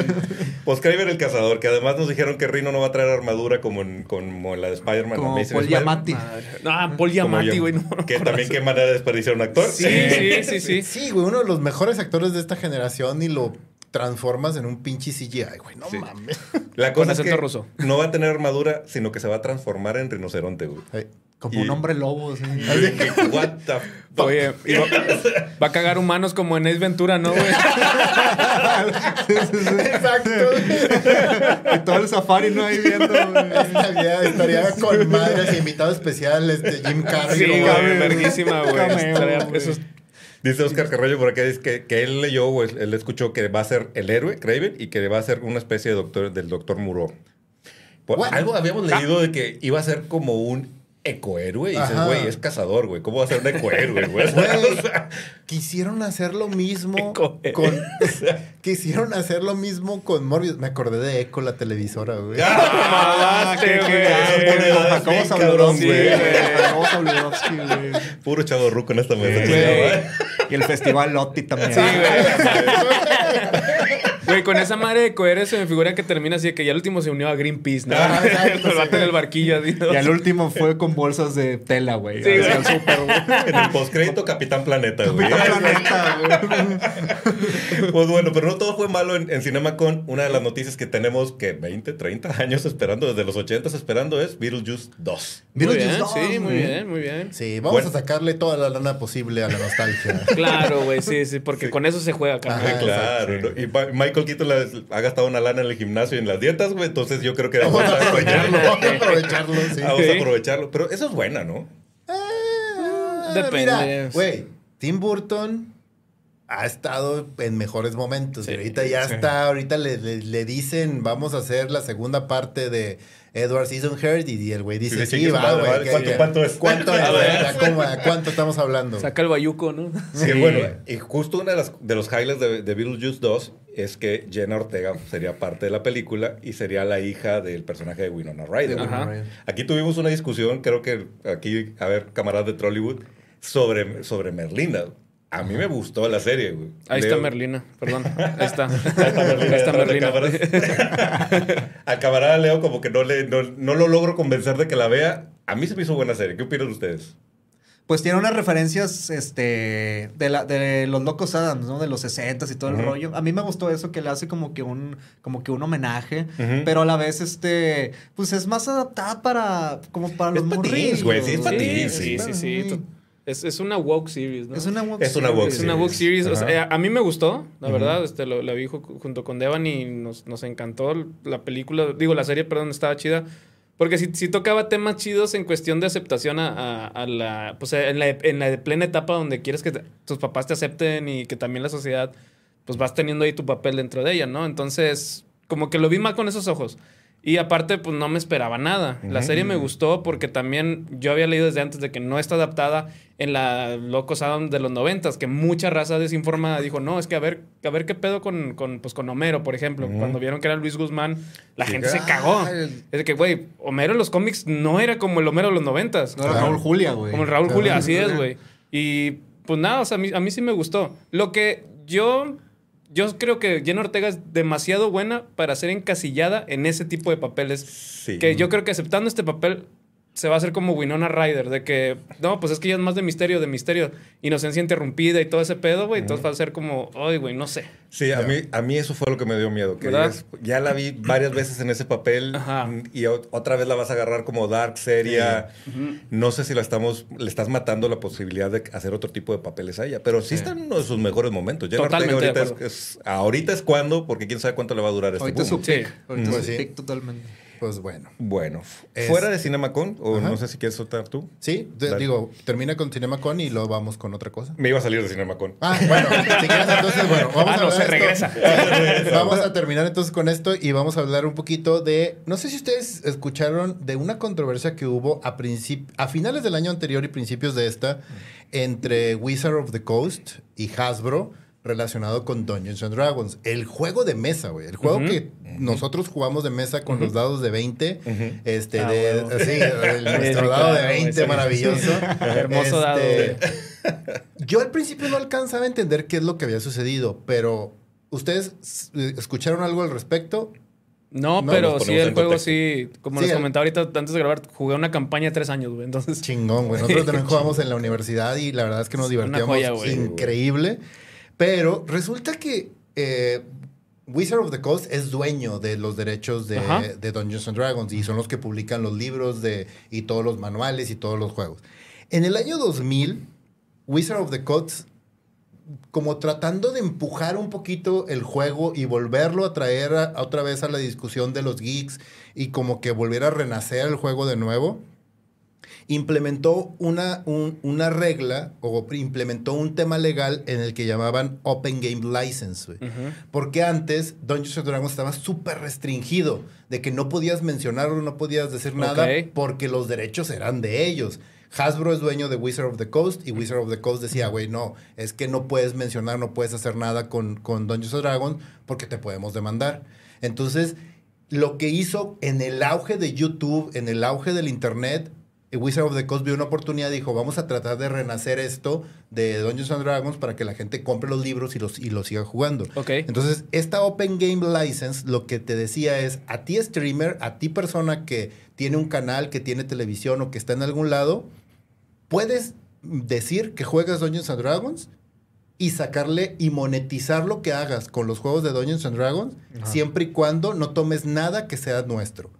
Pues Kraven el cazador, que además nos dijeron que Rino no va a traer armadura como en, como en la de Spider-Man. Como Amazing Paul. Giamatti. No, Paul Giamatti, güey. No, que también qué manera de desperdiciar un actor. Sí, sí, sí, sí. Sí, güey, uno de los mejores actores de esta generación y lo transformas en un pinche CGI, güey. No Sí. mames. La Con cosa es que ruso. no va a tener armadura, sino que se va a transformar en rinoceronte, güey. Ay, Como Y- un hombre lobo. así. What the fuck? Oye, y va, va a cagar humanos como en Ace Ventura, ¿no, güey? Exacto. Y todo el safari no ahí viendo, güey. estaría, estaría con madres invitado especial este Jim Carrey. Sí, güey, verguísima, güey. Estaría- güey. Eso es Dice Oscar Carrillo por acá dice que, que él leyó o él él escuchó que va a ser el héroe, Craven, y que va a ser una especie de doctor del doctor Muro. Por- Bueno. algo habíamos leído de que iba a ser como un ecohéroe. Y dices, güey, es cazador, güey. ¿Cómo va a ser un ecohéroe, güey? O sea, quisieron hacer lo mismo Eco. con quisieron hacer lo mismo con Morbius. Me acordé de Echo la televisora, güey. Ah, güey. Jacobo Zabludovsky, güey. güey. Jacobo Zabludovsky, güey. Puro chavo ruco en esta mesa. Y el festival Lotti también. Sí, güey. Güey, con esa madre de coheres se me figura que termina así de que ya el último se unió a Greenpeace, ¿no? Ah, en el barquillo. así, ¿no? Y al último fue con bolsas de tela, güey. Sí. En el postcrédito, Capitán Planeta, güey. Capitán Planeta, güey. Pues bueno, pero no todo fue malo en, en CinemaCon. Una de las noticias que tenemos que 20, 30 años esperando, desde los 80 esperando, es Beetlejuice 2. Muy Beetlejuice bien, dos, sí, muy güey. bien, muy bien. Sí, vamos Bueno. a sacarle toda la lana posible a la nostalgia. Claro, güey, sí, sí, porque con eso se juega. Ajá. claro. Y Michael Ha gastado una lana en el gimnasio y en las dietas, güey. Entonces yo creo que vamos a aprovecharlo, vamos a aprovecharlo, sí. Vamos a aprovecharlo. Pero eso es buena, ¿no? Ah, Depende. Mira, güey, Tim Burton ha estado en mejores momentos. Sí, y ahorita ya sí. está, ahorita le, le- le dicen, vamos a hacer la segunda parte de Edward Seasonheart y el güey dice, sí, "Chingue su va, güey. vale, ¿qué- ¿cuánto- es?" ¿Cuánto es, A ¿Cuánto estamos hablando? Saca el bayuco, ¿no? Sí, bueno, y justo uno de, las- de los highlights de, de Beetlejuice 2 es que Jenna Ortega sería parte de la película y sería la hija del personaje de Winona Ryder. Ajá. Aquí tuvimos una discusión, creo que aquí, a ver, camaradas de Trollywood, sobre, sobre Merlina. A mí me gustó la serie, güey. Ahí está Merlina, perdón. Ahí está. Ahí está Merlina, está detrás de Merlina. Al camarada Leo como que no, le, no, no lo logro convencer de que la vea. A mí se me hizo buena serie. ¿Qué opinan ustedes? Pues tiene unas referencias este, de, la, de los locos Adams, ¿no? De los 60 y todo el rollo. A mí me gustó eso que le hace como que un, como que un homenaje, pero a la vez, este, pues es más adaptada para, como para Es los morrillos. güey, sí, es pa' Sí, teens, sí, sí, sí. Sí. Es, es una woke series, ¿no? Es una woke Es una woke Es una book series. series. O sea, a mí me gustó, la verdad. Este, lo, la vi ju- junto con Devan y nos, nos encantó la película. Digo, la serie, perdón, estaba chida. Porque si, si tocaba temas chidos en cuestión de aceptación a, a- a la... Pues en la, en la plena etapa donde quieres que te- tus papás te acepten y que también la sociedad... Pues vas teniendo ahí tu papel dentro de ella, ¿no? Entonces, como que lo vi más con esos ojos. Y aparte, pues no me esperaba nada. La serie me gustó porque también yo había leído desde antes de que no está adaptada en la Locos Adam de los noventas, que mucha raza desinformada dijo, no, es que a ver, a ver qué pedo con, con, pues, con Homero, por ejemplo. Cuando vieron que era Luis Guzmán, la Sí, gente que, se cagó. "Ah, el- Es de que, güey, Homero en los cómics no era como el Homero de los noventas. No era Raúl Julia, güey. Como el Raúl Julia, así es, güey. Y pues nada, o sea, a mí, a mí sí me gustó. Lo que yo, yo creo que Jenna Ortega es demasiado buena para ser encasillada en ese tipo de papeles. Sí. Que yo creo que aceptando este papel se va a hacer como Winona Ryder, de que, no, pues es que ya es más de misterio, de misterio, inocencia interrumpida y todo ese pedo, güey. Entonces va a ser como, ay, güey, no sé. Sí, a mí, a mí eso fue lo que me dio miedo. Que ya la vi varias veces en ese papel Ajá. y otra vez la vas a agarrar como dark, seria. No sé si la estamos, le estás matando la posibilidad de hacer otro tipo de papeles a ella, pero sí, está en uno de sus mejores momentos. Totalmente de ahorita es, es- ahorita es cuando, porque quién sabe cuánto le va a durar este Ahorita es boom. Sí. Pues es su sí. pick totalmente. Pues bueno. Bueno, Es- fuera de CinemaCon, o Ajá. no sé si quieres soltar tú. Sí, Dale. digo, termina con CinemaCon y luego vamos con otra cosa. Me iba a salir de CinemaCon. Ah, bueno, si quieres entonces, bueno, vamos Ah, a no, se regresa. Vamos a terminar entonces con esto y vamos a hablar un poquito de, no sé si ustedes escucharon de una controversia que hubo a a finales del año anterior y principios de esta entre Wizard of the Coast y Hasbro relacionado con Dungeons and Dragons, el juego de mesa, güey, el juego que nosotros jugamos de mesa con los dados de 20, Ujú. este Ah, de sí, el, nuestro dado de claro, 20 sí. maravilloso. Hermoso dado, Este, yo al principio no alcanzaba a entender qué es lo que había sucedido, pero ¿ustedes escucharon algo al respecto? No, No, pero sí, el juego contexto. sí, como Sí, les el- comentaba ahorita antes de grabar, jugué una campaña de tres años, güey. Entonces, Chingón, güey. Nosotros también jugamos en la universidad y la verdad es que nos Una divertíamos joya, güey. increíble. Pero resulta que eh, Wizard of the Coast es dueño de los derechos de, Dungeons and Dragons y son los que publican los libros de, y todos los manuales y todos los juegos. En el año 2000, Wizard of the Coast, como tratando de empujar un poquito el juego y volverlo a traer a- a otra vez a la discusión de los geeks y como que volver a renacer el juego de nuevo, implementó una, un- una regla o implementó un tema legal en el que llamaban Open Game License. güey. Porque antes Dungeons and Dragons estaba súper restringido, de que no podías mencionarlo, no podías decir nada, porque los derechos eran de ellos. Hasbro es dueño de Wizard of the Coast y Wizard of the Coast decía, güey, no, es que no puedes mencionar, no puedes hacer nada con, con Dungeons and Dragons porque te podemos demandar. Entonces, lo que hizo en el auge de YouTube, en el auge del Internet, Wizard of the Coast vio una oportunidad y dijo, vamos a tratar de renacer esto de Dungeons and Dragons para que la gente compre los libros y los, y los siga jugando. Ok. Entonces, esta Open Game License lo que te decía es, a ti streamer, a ti persona que tiene un canal, que tiene televisión o que está en algún lado, puedes decir que juegas Dungeons and Dragons y sacarle y monetizar lo que hagas con los juegos de Dungeons and Dragons, siempre y cuando no tomes nada que sea nuestro.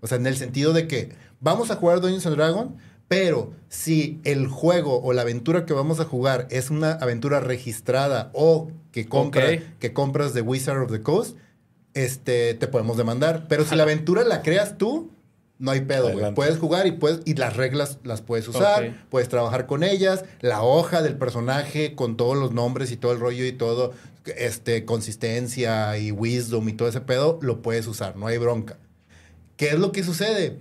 O sea, en el sentido de que vamos a jugar Dungeons and Dragons, pero si el juego o la aventura que vamos a jugar es una aventura registrada o que, compra, que compras de Wizard of the Coast, este, te podemos demandar. Pero si la aventura la creas tú, No hay pedo, güey. Puedes jugar y puedes y las reglas las puedes usar, puedes trabajar con ellas, la hoja del personaje con todos los nombres y todo el rollo y todo, este consistencia y wisdom y todo ese pedo lo puedes usar, no hay bronca. ¿Qué es lo que sucede?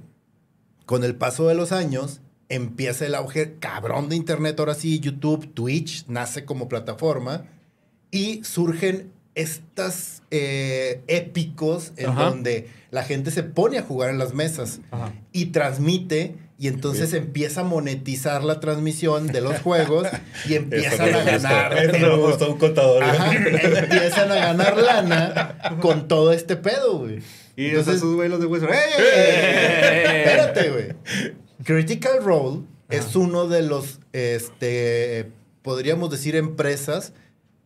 Con el paso de los años empieza el auge cabrón de internet, ahora sí, YouTube, Twitch nace como plataforma y surgen estas eh, épicos en Ajá. donde la gente se pone a jugar en las mesas Ajá. y transmite y entonces empieza a monetizar la transmisión de los juegos y empiezan a gusta. ganar. Me un contador. Ajá, empiezan a ganar lana con todo este pedo, güey. Y Entonces- esos güeyes de Wizard. ¡Eh! Eh. Espérate, güey. Critical Role es uno de los, este, podríamos decir, empresas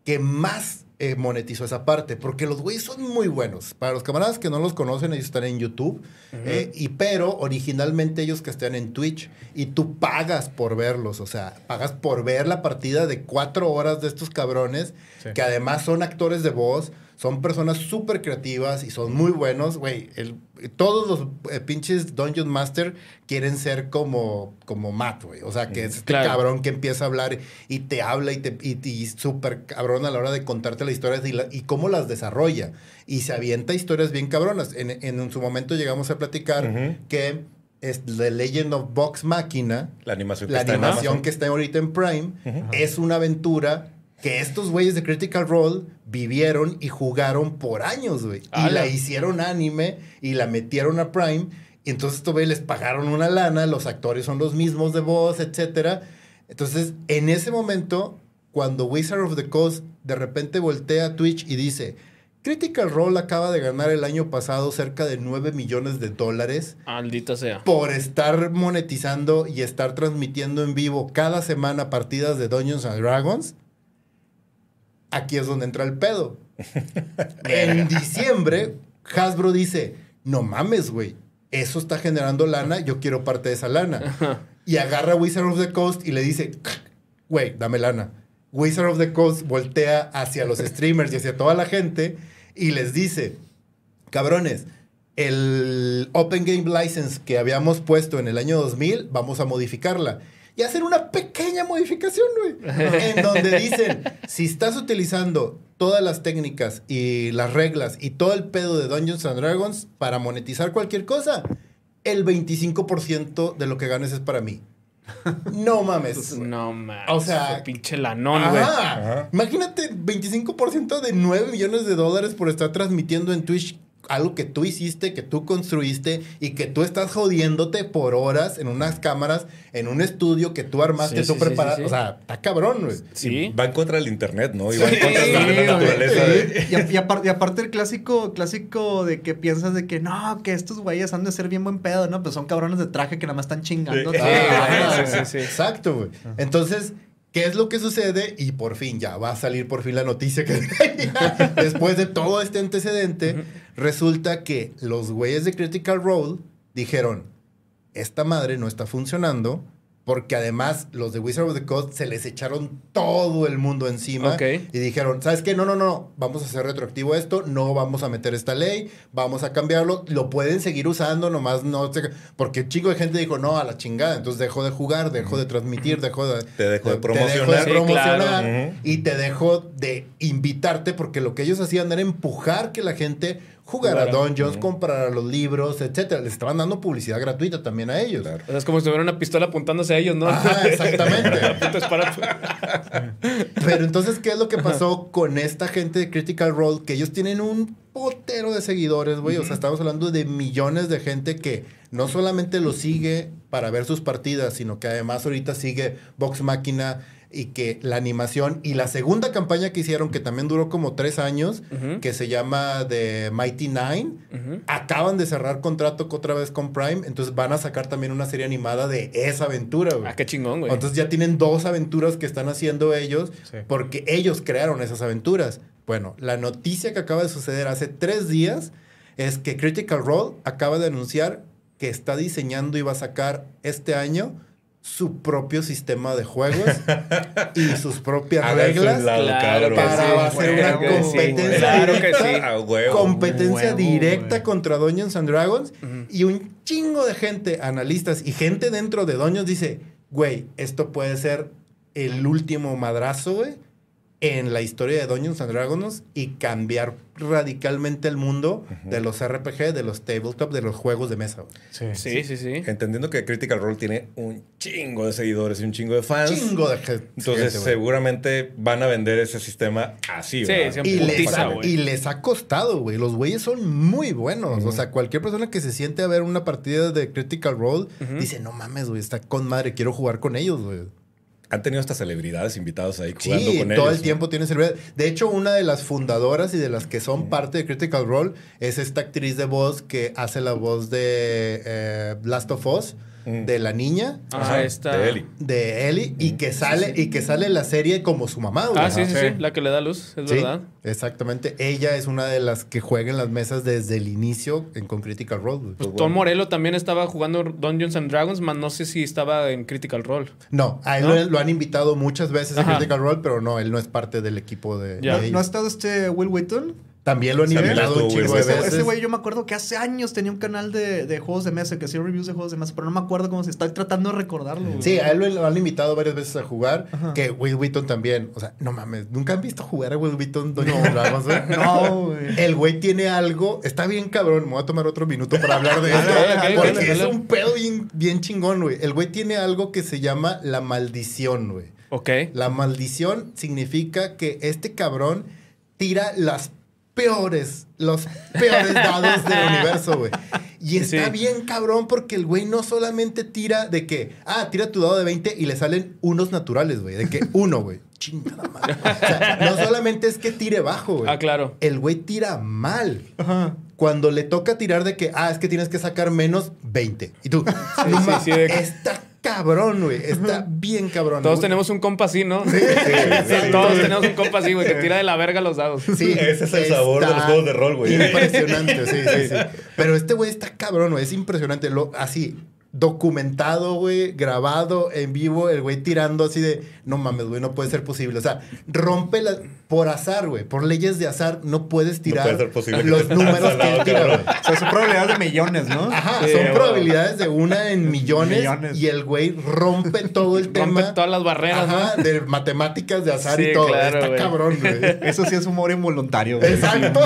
que más eh, monetizó esa parte, porque los güeyes son muy buenos. Para los camaradas que no los conocen, ellos están en YouTube, eh, y pero originalmente ellos que están en Twitch, y tú pagas por verlos, o sea, pagas por ver la partida de cuatro horas de estos cabrones, Sí. que además son actores de voz, son personas súper creativas y son muy buenos, güey. el- Todos los eh, pinches Dungeon Master quieren ser como, como Matt, güey. O sea, que es este Claro. cabrón que empieza a hablar y te habla y, te, y, y súper cabrón a la hora de contarte las historias y, la- y cómo las desarrolla. Y se avienta historias bien cabronas. En, en su momento llegamos a platicar que es The Legend of Vox Machina, La animación que la está en animación que está ahorita en Prime, es una aventura que estos güeyes de Critical Role vivieron y jugaron por años, güey. Y la hicieron anime y la metieron a Prime. Y entonces estos güeyes les pagaron una lana, los actores son los mismos de voz, etcétera. Entonces, en ese momento, cuando Wizard of the Coast de repente voltea a Twitch y dice, Critical Role acaba de ganar el año pasado cerca de 9 millones de dólares Maldita sea. por estar monetizando y estar transmitiendo en vivo cada semana partidas de Dungeons and Dragons, aquí es donde entra el pedo. en diciembre, Hasbro dice, no mames, güey, eso está generando lana, yo quiero parte de esa lana. Y agarra a Wizard of the Coast y le dice, güey, dame lana. Wizard of the Coast voltea hacia los streamers y hacia toda la gente y les dice, cabrones, el Open Game License que habíamos puesto en el año 2000, vamos a modificarla. Y hacer una pequeña modificación, güey. en donde dicen, si estás utilizando todas las técnicas y las reglas y todo el pedo de Dungeons and Dragons para monetizar cualquier cosa, el 25% de lo que ganes es para mí. No mames. No mames. O sea, pinche lanón, güey. Imagínate 25% de 9 millones de dólares por estar transmitiendo en Twitch algo que tú hiciste, que tú construiste y que tú estás jodiéndote por horas en unas cámaras, en un estudio que tú armaste, Sí, tú sí, preparaste. sí, sí. O sea, está cabrón, güey. Sí. Va en contra del internet, ¿no? Y va en Sí, contra de la güey, naturaleza. sí. de- Y, a- y apar- y aparte el clásico, clásico de que piensas de que no, que estos güeyes han de ser bien buen pedo, ¿no? Pues son cabrones de traje que nada más están chingando. Güey. sí, sí. Exacto, güey. Entonces, ¿qué es lo que sucede? Y por fin, ya va a salir por fin la noticia que después de todo este antecedente, resulta que los güeyes de Critical Role dijeron, esta madre no está funcionando. Porque además los de Wizard of the Coast se les echaron todo el mundo encima Ok. y dijeron, ¿sabes qué? No, no, no, vamos a hacer retroactivo esto, no vamos a meter esta ley, vamos a cambiarlo, lo pueden seguir usando, nomás no... se- Porque chico de gente dijo, no, a la chingada, entonces dejo de jugar, dejo de transmitir, dejo de... Te dejo de Te promocionar. dejo de Sí, promocionar claro. Y te dejo de invitarte porque lo que ellos hacían era empujar que la gente jugara Jugara. Dungeons, comprara los libros, etcétera. Les estaban dando publicidad gratuita también a ellos. Claro. O sea, es como si tuviera una pistola apuntándose a ellos, ¿no? Ajá, exactamente. Pero entonces, ¿qué es lo que pasó con esta gente de Critical Role? Que ellos tienen un potero de seguidores, güey. O sea, estamos hablando de millones de gente que no solamente lo sigue para ver sus partidas, sino que además ahorita sigue Vox Máquina y que la animación y la segunda campaña que hicieron, que también duró como tres años, que se llama The Mighty Nine, Ujú. acaban de cerrar contrato otra vez con Prime, entonces van a sacar también una serie animada de esa aventura, güey. Ah, qué chingón, güey. Entonces ya tienen dos aventuras que están haciendo ellos Sí. porque ellos crearon esas aventuras. Bueno, la noticia que acaba de suceder hace tres días es que Critical Role acaba de anunciar que está diseñando y va a sacar este año su propio sistema de juegos y sus propias reglas lado, Claro para sí, hacer una que sí, competencia claro que directa, sí. A huevo. competencia Huevo, directa contra Dungeons and Dragons y un chingo de gente, analistas y gente dentro de Dungeons dice, güey, esto puede ser el último madrazo, güey, en la historia de Dungeons and Dragons y cambiar radicalmente el mundo de los RPG, de los tabletop, de los juegos de mesa. güey. Sí, sí, sí. Entendiendo que Critical Role tiene un chingo de seguidores y un chingo de fans. Chingo de gente. Entonces, seguramente van a vender ese sistema así, Sí, ¿verdad? siempre. Y les, ha, güey. y les ha costado, güey. Los güeyes son muy buenos. O sea, cualquier persona que se siente a ver una partida de Critical Role dice, no mames, güey, está con madre, quiero jugar con ellos, güey. Han tenido estas celebridades invitados ahí jugando Sí, con todo ellos. el tiempo tiene celebridad. De hecho, una de las fundadoras y de las que son parte de Critical Role es esta actriz de voz que hace la voz de eh, Last of Us, Mm. de la niña, Ajá, esta. de Ellie. de Ellie, y que sale, y que sale en la serie como su mamá, güey. Ah, sí, sí, sí. La que le da luz, es Sí, verdad. exactamente. Ella es una de las que juega en las mesas desde el inicio en, con Critical Role. Pues Pues Tom bueno. Morello también estaba jugando Dungeons and Dragons, más no sé si estaba en Critical Role. No, a él ¿No? lo, lo han invitado muchas veces Ajá. a Critical Role, pero no, él no es parte del equipo de, Ya. de ellos. ¿No ha estado este Will Wheaton? También lo han invitado un chingo de veces. Ese güey yo me acuerdo que hace años tenía un canal de, de juegos de mesa, que hacía reviews de juegos de mesa, pero no me acuerdo cómo se está tratando de recordarlo. güey. Sí, a él lo, han invitado varias veces a jugar. Ajá. Que Will Wheaton también. O sea, no mames. ¿Nunca han visto jugar a Will Wheaton Dragons, güey? No, güey. El güey tiene algo. Está bien cabrón. Me voy a tomar otro minuto para hablar de esto. Porque es un pedo bien, bien chingón, güey. El güey tiene algo que se llama la maldición, güey. Ok. La maldición significa que este cabrón tira las peores, los peores dados del universo, güey. Y está Sí. bien cabrón porque el güey no solamente tira de que, ah, tira tu dado de 20 y le salen unos naturales, güey. De que uno, güey. Chingada madre. O sea, no solamente es que tire bajo, güey. Ah, claro. El güey tira mal. Ajá. Cuando le toca tirar de que, ah, es que tienes que sacar menos 20. Y tú, no sí, sí, de cabrón, güey. Está bien cabrón. Todos güey. tenemos un compa así, ¿no? Sí, sí, sí. Todos tenemos un compa así, güey, que tira de la verga los dados. Sí, Ese es el sabor de los juegos de rol, güey. Impresionante, sí, sí, sí. Pero este güey está cabrón, güey. Es impresionante. Lo, así, documentado, güey, grabado en vivo, el güey tirando así de, no mames, güey, no puede ser posible. O sea, rompe la, por azar, güey, por leyes de azar, no puedes tirar puede los números que él tira, güey. O sea, son probabilidades de millones, ¿no? Ajá, Sí, son probabilidades de una en millones, Millones. y el güey rompe todo el Rompe tema. todas las barreras, Ajá, ¿no? de matemáticas, de azar Sí, y todo. claro, Está cabrón, güey. Eso sí es humor involuntario. güey. Exacto.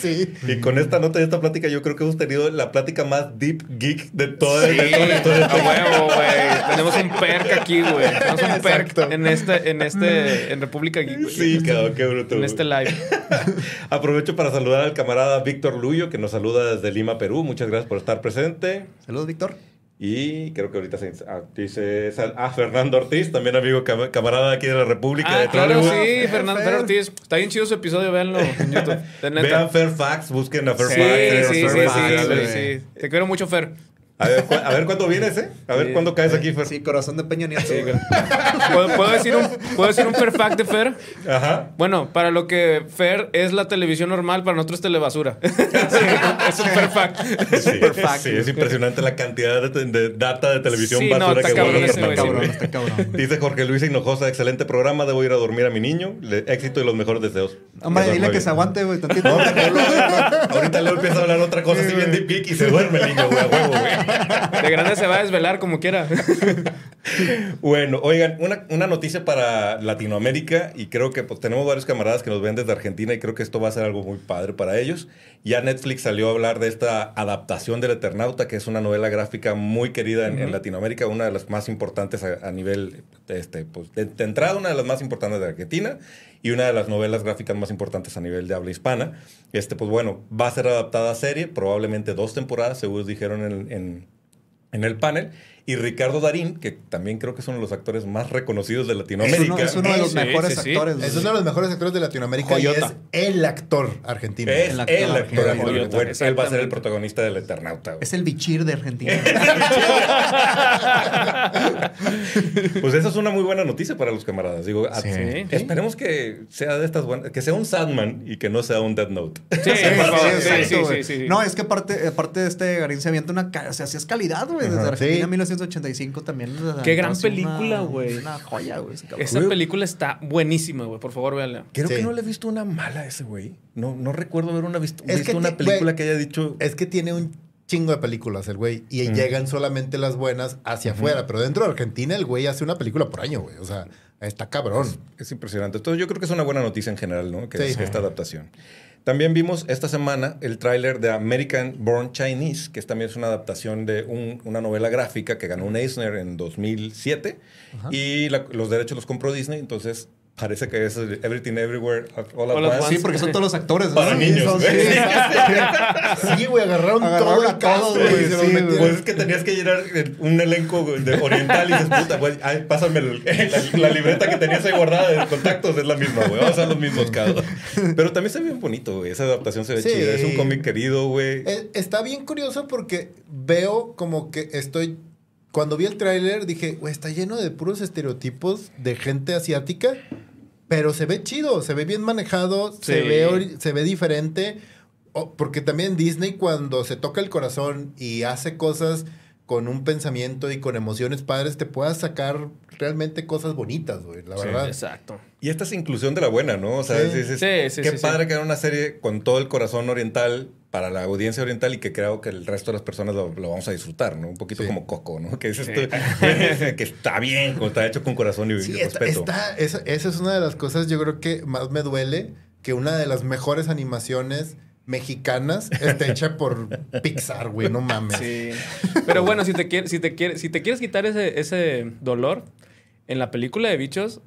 Sí. Y con esta nota y esta plática, yo creo que hemos tenido la plática más deep geek de toda, Sí, a huevo, güey. Tenemos un perk aquí, güey. Tenemos un perk Exacto. en este, en este, en República Geek, güey. Sí, cabrón, qué bruto. En este live. Aprovecho para saludar al camarada Víctor Luyo, que nos saluda desde Lima, Perú. Muchas gracias por estar presente. Saludos, Víctor. Y creo que ahorita se ah, dice ah, Fernando Ortiz, también amigo cam- camarada aquí de la República Ah, de claro, sí, Fernando Fer. Ortiz. Está bien chido su episodio, véanlo en YouTube. Vean Fairfax, busquen a Sí, Fairfax. sí, sí, sociales. sí, sí. Te quiero mucho, Fer. A ver, a ver cuándo vienes, ¿eh? A ver Sí. cuándo caes aquí, Fer. Sí, corazón de Peña Nieto. Sí. ¿Puedo, puedo decir un, ¿Puedo decir un Fer fact de Fer? Ajá. Bueno, para lo que Fer es la televisión normal, para nosotros es telebasura. es un Fer fact. Sí, fact. sí, es impresionante la cantidad de, de data de televisión Sí, no, basura está que cabrón guarda ese sí, Está cabrón, está cabrón. Dice Jorge Luis Hinojosa, excelente programa, debo ir a dormir a mi niño. Le- éxito y los mejores deseos. Hombre, dile que bien. se aguante, güey, tantito. Ahorita luego empieza a hablar otra cosa así bien deep y se duerme el niño, güey, a huevo, güey. De grande se va a desvelar como quiera. Bueno, oigan, una, una noticia para Latinoamérica y creo que pues tenemos varios camaradas que nos ven desde Argentina y creo que esto va a ser algo muy padre para ellos. Ya Netflix salió a hablar de esta adaptación del Eternauta, que es una novela gráfica muy querida en, en Latinoamérica, una de las más importantes a, a nivel, este, pues, de, de entrada, una de las más importantes de Argentina y una de las novelas gráficas más importantes a nivel de habla hispana. Este, pues bueno, va a ser adaptada a serie, probablemente dos temporadas, según dijeron en- en, el panel. Y Ricardo Darín, que también creo que es uno de los actores más reconocidos de Es Latinoamérica. uno, es uno de los Sí, mejores sí, sí. actores. Es uno de los mejores actores de Latinoamérica Joyota. y es el actor argentino. Es El el actor actor. argentino. Bueno, él va a ser el protagonista del Eternauta. güey. Es el bichir de Argentina. Pues esa es una muy buena noticia para los camaradas. Digo, a- Sí. esperemos que sea de estas buenas, que sea un Sandman y que no sea un Death Note. Sí, Sí, sí. No, es que aparte, aparte de este Garín se avienta una... O sea, sí es calidad, güey. Desde. Argentina Sí. 1985 también. Qué gran película, güey. Una joya, güey. Esa película está buenísima, güey. Por favor, véanla. Creo Sí. que no le he visto una mala a ese güey. No, no recuerdo haber una visto, Es visto que una película que haya dicho. Es que tiene un chingo de películas el güey y llegan solamente las buenas hacia afuera, pero dentro de Argentina el güey hace una película por año, güey. O sea, está cabrón. Es impresionante. Entonces yo creo que es una buena noticia en general, ¿no? Que Sí. es esta adaptación. También vimos esta semana el tráiler de American Born Chinese, que también es una adaptación de un- una novela gráfica que ganó un Eisner en 2007 y la- los derechos los compró Disney, entonces parece que es Everything Everywhere All at Once. Sí, porque son todos los actores. Para Sí, niños, son- güey. sí. Güey, agarraron, Agarraron todo el güey. sí. Pues es que tenías que llenar un elenco de oriental y dices, puta, güey, ay, pásame la, la libreta que tenías ahí guardada de contactos, es la misma, güey. Vamos a hacer los mismos casos. Pero también se ve bien bonito, güey. Esa adaptación se ve Sí. chida. Es un cómic querido, güey. Eh, Está bien curioso porque veo como que estoy. Cuando vi el tráiler dije, güey, está lleno de puros estereotipos de gente asiática, pero se ve chido, se ve bien manejado, se, ve, se ve diferente. Porque también Disney cuando se toca el corazón y hace cosas con un pensamiento y con emociones padres, te pueda sacar realmente cosas bonitas, güey, la Sí. verdad. Exacto. Y esta es inclusión de la buena, ¿no? O sea, Sí. es- es- Sí, sí, qué padre que era una serie con todo el corazón oriental para la audiencia oriental y que creo que el resto de las personas lo, lo vamos a disfrutar, ¿no? Un poquito Sí. como Coco, ¿no? Que, tú, que está bien, como está hecho con corazón y, Sí, y está, respeto. está- esa, esa es una de las cosas, yo creo que más me duele que una de las mejores animaciones mexicanas esté hecha por Pixar, güey, no mames. Sí. Pero bueno, si te, quieres, si te, quieres, si te quieres quitar ese, ese dolor, en la película de bichos,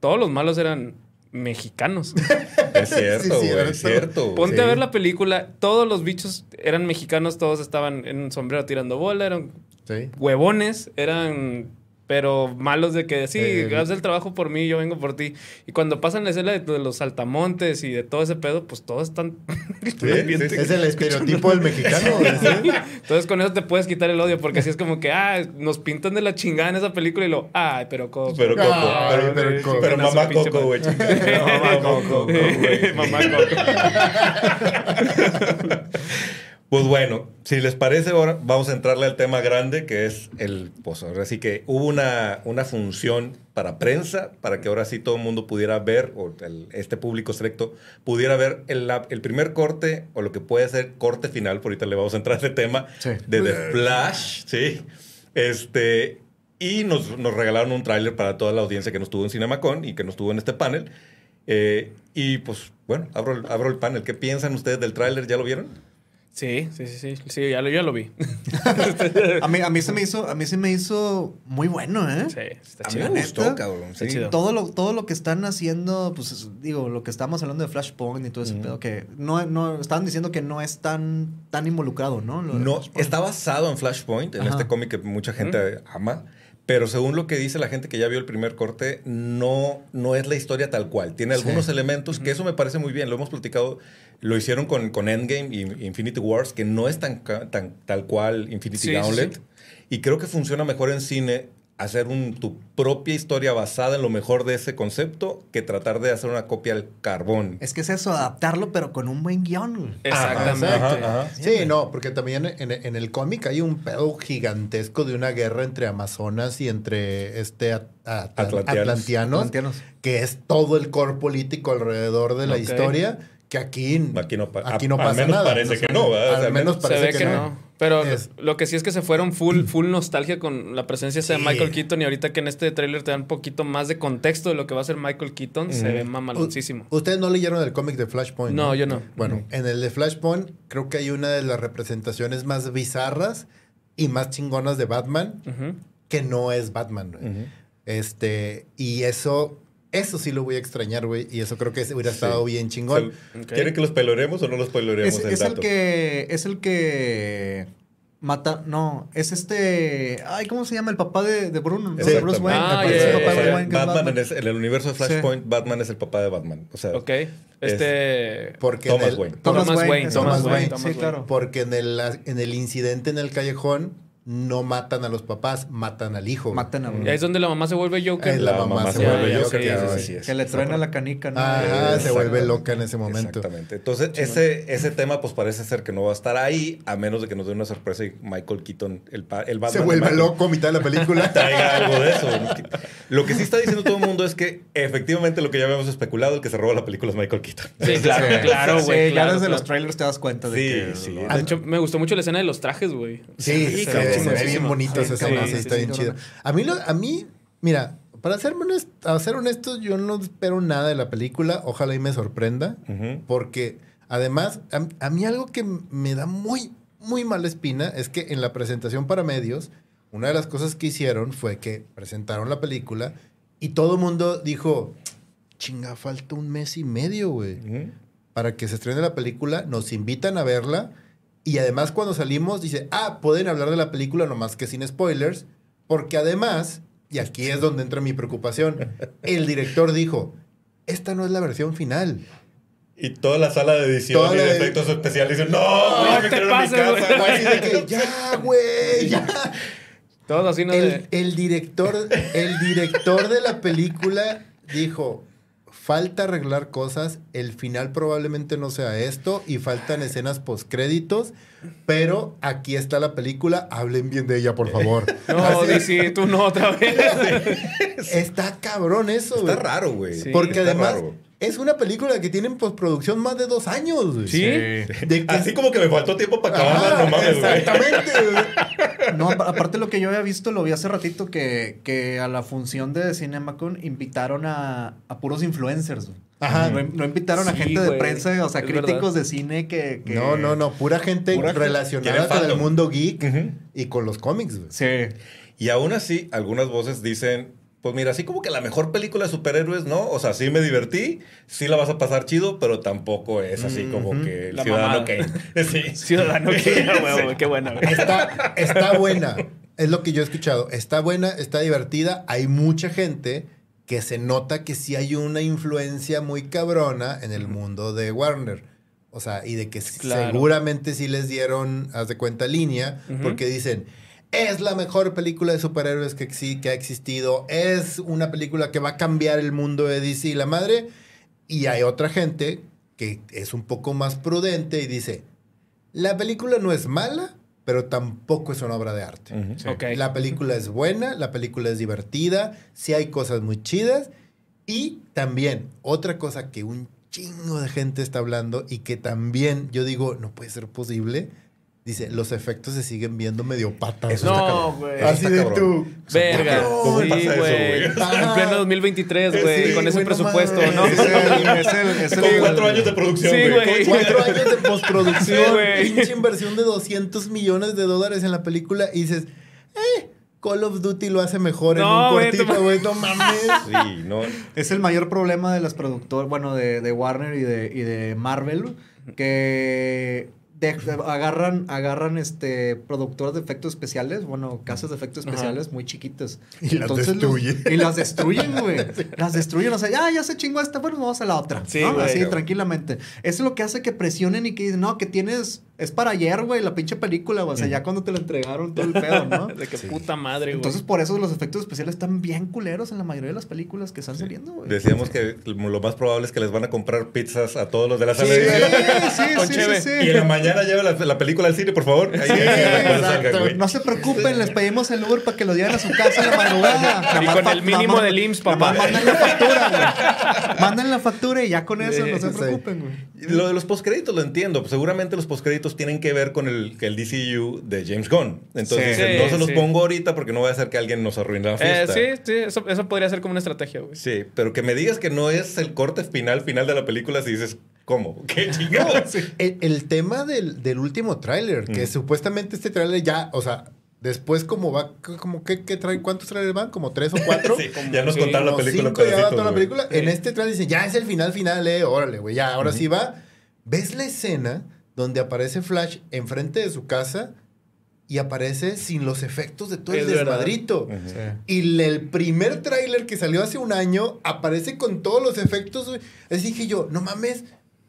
todos los malos eran mexicanos. Es cierto, Sí, güey, es cierto. Ponte Sí. a ver la película, todos los bichos eran mexicanos, todos estaban en un sombrero tirando bola, eran Sí. huevones, eran pero malos de que sí, Eh, haz el trabajo por mí, yo vengo por ti. Y cuando pasan la escena de, de los saltamontes y de todo ese pedo, pues todos están sí, sí. Es el estereotipo del mexicano. Entonces con eso te puedes quitar el odio, porque así es como que, ah, nos pintan de la chingada en esa película y lo, ay, pero Coco. Pero Coco, Ay, pero, pero pero, Coco. mamá Coco, güey. Mamá Coco, güey. Mamá Coco. Pues bueno, si les parece, ahora vamos a entrarle al tema grande, que es el, pues ahora sí que hubo una, una función para prensa, para que ahora sí todo el mundo pudiera ver, o el- este público selecto pudiera ver el, el primer corte, o lo que puede ser corte final, por ahorita le vamos a entrar a ese tema, Sí. de The Flash, sí. Este, y nos, nos regalaron un tráiler para toda la audiencia que nos tuvo en CinemaCon y que nos tuvo en este panel. Eh, y pues, bueno, abro, el- abro el panel. ¿Qué piensan ustedes del tráiler? ¿Ya lo vieron? Sí, sí, sí, sí, sí, ya lo, ya lo vi. A mí, a mí se me hizo, a mí se me hizo muy bueno, ¿eh? Sí, está A mí chido. me ¿neta? gustó, cabrón. Está sí. chido. Todo lo, todo lo que están haciendo, pues es- digo, lo que estamos hablando de Flashpoint y todo ese Ujú. pedo, que no, no, estaban diciendo que no es tan, tan involucrado, ¿no? Lo No, está basado en Flashpoint, en Ajá. este cómic que mucha gente ama. Pero según lo que dice la gente que ya vio el primer corte, no, no es la historia tal cual. Tiene Sí. algunos elementos que eso me parece muy bien. Lo hemos platicado. Lo hicieron con, con Endgame y Infinity Wars, que no es tan, tan tal cual Infinity sí, Gauntlet. sí. Y creo que funciona mejor en cine hacer un, tu propia historia basada en lo mejor de ese concepto que tratar de hacer una copia al carbón. Es que es eso, adaptarlo, pero con un buen guion. Exactamente. Ajá, ajá. Sí, no, porque también en, en el cómic hay un pedo gigantesco de una guerra entre amazonas y entre este at- at- Atlanteanos. atlantianos, que es todo el core político alrededor de la historia, que aquí, Aquí no pa- aquí no a- al pasa menos nada. parece que no, ¿verdad? Al menos Se parece ve que, no. Pero lo- Es- lo que sí es que se fueron full, full nostalgia con la presencia de. Michael Keaton y ahorita que en este tráiler te dan un poquito más de contexto de lo que va a ser Michael Keaton, se Ujú. ve mamaloncísimo. Ustedes no leyeron el cómic de Flashpoint. No, yo no. Bueno, en el de Flashpoint creo que hay una de las representaciones más bizarras y más chingonas de Batman que no es Batman. Este, y eso, eso sí lo voy a extrañar, güey. Y eso creo que hubiera Sí. estado bien chingón. ¿Quieren que los peloreemos o no los peloreemos Es, el es el que. Es el que. Mata. No, es este. Ay, ¿cómo se llama? El papá de, de Bruno. ¿no? Sí. De Bruce Wayne. Ah, Me parece ya, el papá de Wayne, Batman, Batman. En, el universo de Flashpoint, Batman es el papá de Batman. O sea, Ok. Este. Porque Thomas el, Wayne. Thomas Wayne, Thomas Wayne, Thomas Sí, Wayne. claro. Porque en el, en el incidente en el callejón, no matan a los papás, matan al hijo. Matan a Y ahí es donde la mamá se vuelve Joker. Eh, la mamá se vuelve ya, Joker, sí, ya, sí, sí, sí. es. Que le truena la canica, ¿no? Ajá, se vuelve loca en ese momento. Exactamente. Entonces, ese, ese tema, pues parece ser que no va a estar ahí, a menos de que nos dé una sorpresa y Michael Keaton, el, el Batman. Se vuelve loco a mitad de la película. Traiga algo de eso. Lo que sí está diciendo todo el mundo es que efectivamente lo que ya habíamos especulado, el que se roba la película es Michael Keaton. Sí, claro, claro, Sí, güey. ya desde claro. los trailers te das cuenta de Sí, que... sí. De hecho, me gustó mucho la escena de los trajes, güey. Sí, Sí, se, ve- se ve bien bonito esa Sí, está bien chido. A mí, lo- a mí, mira, para ser, honest- a ser honestos, yo no espero nada de la película. Ojalá y me sorprenda. Ujú. Porque además, a, a mí algo que me da muy, muy mala espina es que en la presentación para medios, una de las cosas que hicieron fue que presentaron la película y todo el mundo dijo, chinga, falta un mes y medio, güey Ujú. para que se estrene la película, nos invitan a verla y además cuando salimos dice, ah, pueden hablar de la película nomás que sin spoilers, porque además, y aquí es donde entra mi preocupación, el director dijo, esta no es la versión final. Y toda la sala de edición Toda y de efectos especiales dicen, no, No te mi pases, güey". casa, Así de que, ya, güey, ya. Todos así, ¿no? El, De- el director, el director de la película dijo, falta arreglar cosas, el final probablemente no sea esto y faltan escenas postcréditos, pero aquí está la película, hablen bien de ella, por favor. No, DC, tú no otra vez. Está cabrón eso, Está güey. raro, güey. Sí. Porque Está además raro. Es una película que tiene en postproducción más de dos años, güey. Sí. De que- Así como que me faltó tiempo para acabarla, no mames. Exactamente, güey. No, apa- aparte lo que yo había visto, lo vi hace ratito, que, que a la función de Cinemacon invitaron a, a puros influencers. güey. Ajá. No, no invitaron a gente de prensa, o sea, Es críticos verdad. de cine que... que- No, no, no, pura gente Pura relacionada con el mundo geek y con los cómics, güey. Sí. Y aún así, algunas voces dicen, pues mira, así como que la mejor película de superhéroes, ¿no? O sea, sí me divertí, sí la vas a pasar chido, pero tampoco es así como Ujú. que el La Ciudadano. Kane. Sí. Ciudadano huevo, güey, qué buena. Está, está buena. Es lo que yo he escuchado. Está buena, está divertida. Hay mucha gente que se nota que sí hay una influencia muy cabrona en el mundo de Warner. O sea, y de que Claro. seguramente sí les dieron, haz de cuenta, línea, porque dicen, es la mejor película de superhéroes que, exi- que ha existido, es una película que va a cambiar el mundo de DC y la madre. Y hay otra gente que es un poco más prudente y dice, la película no es mala, pero tampoco es una obra de arte. La película es buena, la película es divertida, sí hay cosas muy chidas. Y también, otra cosa que un chingo de gente está hablando y que también yo digo, no puede ser posible. Dice, los efectos se siguen viendo medio patas. No, güey. Así de tú. Verga. ¿Cómo Sí, pasa eso, güey. En pleno 2023, güey. Sí, con ese presupuesto. ¿no? Es el, es el, es el- Con cuatro años de producción, Sí, güey. Cuatro años de postproducción, Sí, pinche inversión de 200 millones de dólares en la película y dices, eh, Call of Duty lo hace mejor No, en un cortito, güey, no mames. Sí, no. Es el mayor problema de las productoras, bueno, de, de Warner y de, y de Marvel, que de- agarran, agarran este productoras de efectos especiales, bueno, casas de efectos Ajá. especiales muy chiquitas. Y las los- destruye. y las destruyen, güey. Las destruyen, o sea, ya, ya se chingó esta, bueno, vamos a la otra. Sí, ¿no? güey. Así, tranquilamente. Eso es lo que hace que presionen y que dicen, no, que tienes, es para ayer, güey, la pinche película, güey. O sea, ya cuando te la entregaron todo el pedo, ¿no? De que Sí. puta madre, güey. Entonces, por eso los efectos especiales están bien culeros en la mayoría de las películas que están saliendo, güey. Decíamos que lo más probable es que les van a comprar pizzas a todos los de la Sí, sala de sí, Con sí, sí, Y sí. en la mañana lleva la, la película al cine, por favor. Ahí, Sí, salga, exacto. No se preocupen, les pedimos el Uber para que lo lleven a su casa en la madrugada. Y con el mínimo del IMSS, papá. Manden la factura, güey. Manden la factura y ya con eso no se preocupen, güey. Lo de los postcréditos lo entiendo. Pues seguramente los postcréditos tienen que ver con el, el DCU de James Gunn. Entonces, Sí. dicen, no se los Sí. pongo ahorita porque no va a hacer que alguien nos arruine la Eh, fiesta. sí, sí, eso, eso podría ser como una estrategia, güey. Sí, pero que me digas que no es el corte final, final de la película, si dices, ¿cómo? ¿Qué chingados? El, el tema del, del último tráiler, que Mm. supuestamente este tráiler ya, o sea, después como va, como que, que trae, ¿cuántos tráilers van? Como tres o cuatro. Sí, ya nos Sí, contaron la película en cinco ya va toda la película. En este trailer dice, ya es el final final, eh, órale, güey, ya, ahora sí va. ¿Ves la escena donde aparece Flash enfrente de su casa y aparece sin los efectos de todo el Es verdad. desmadrito? Y el primer tráiler que salió hace un año aparece con todos los efectos. güey. Así dije yo, no mames.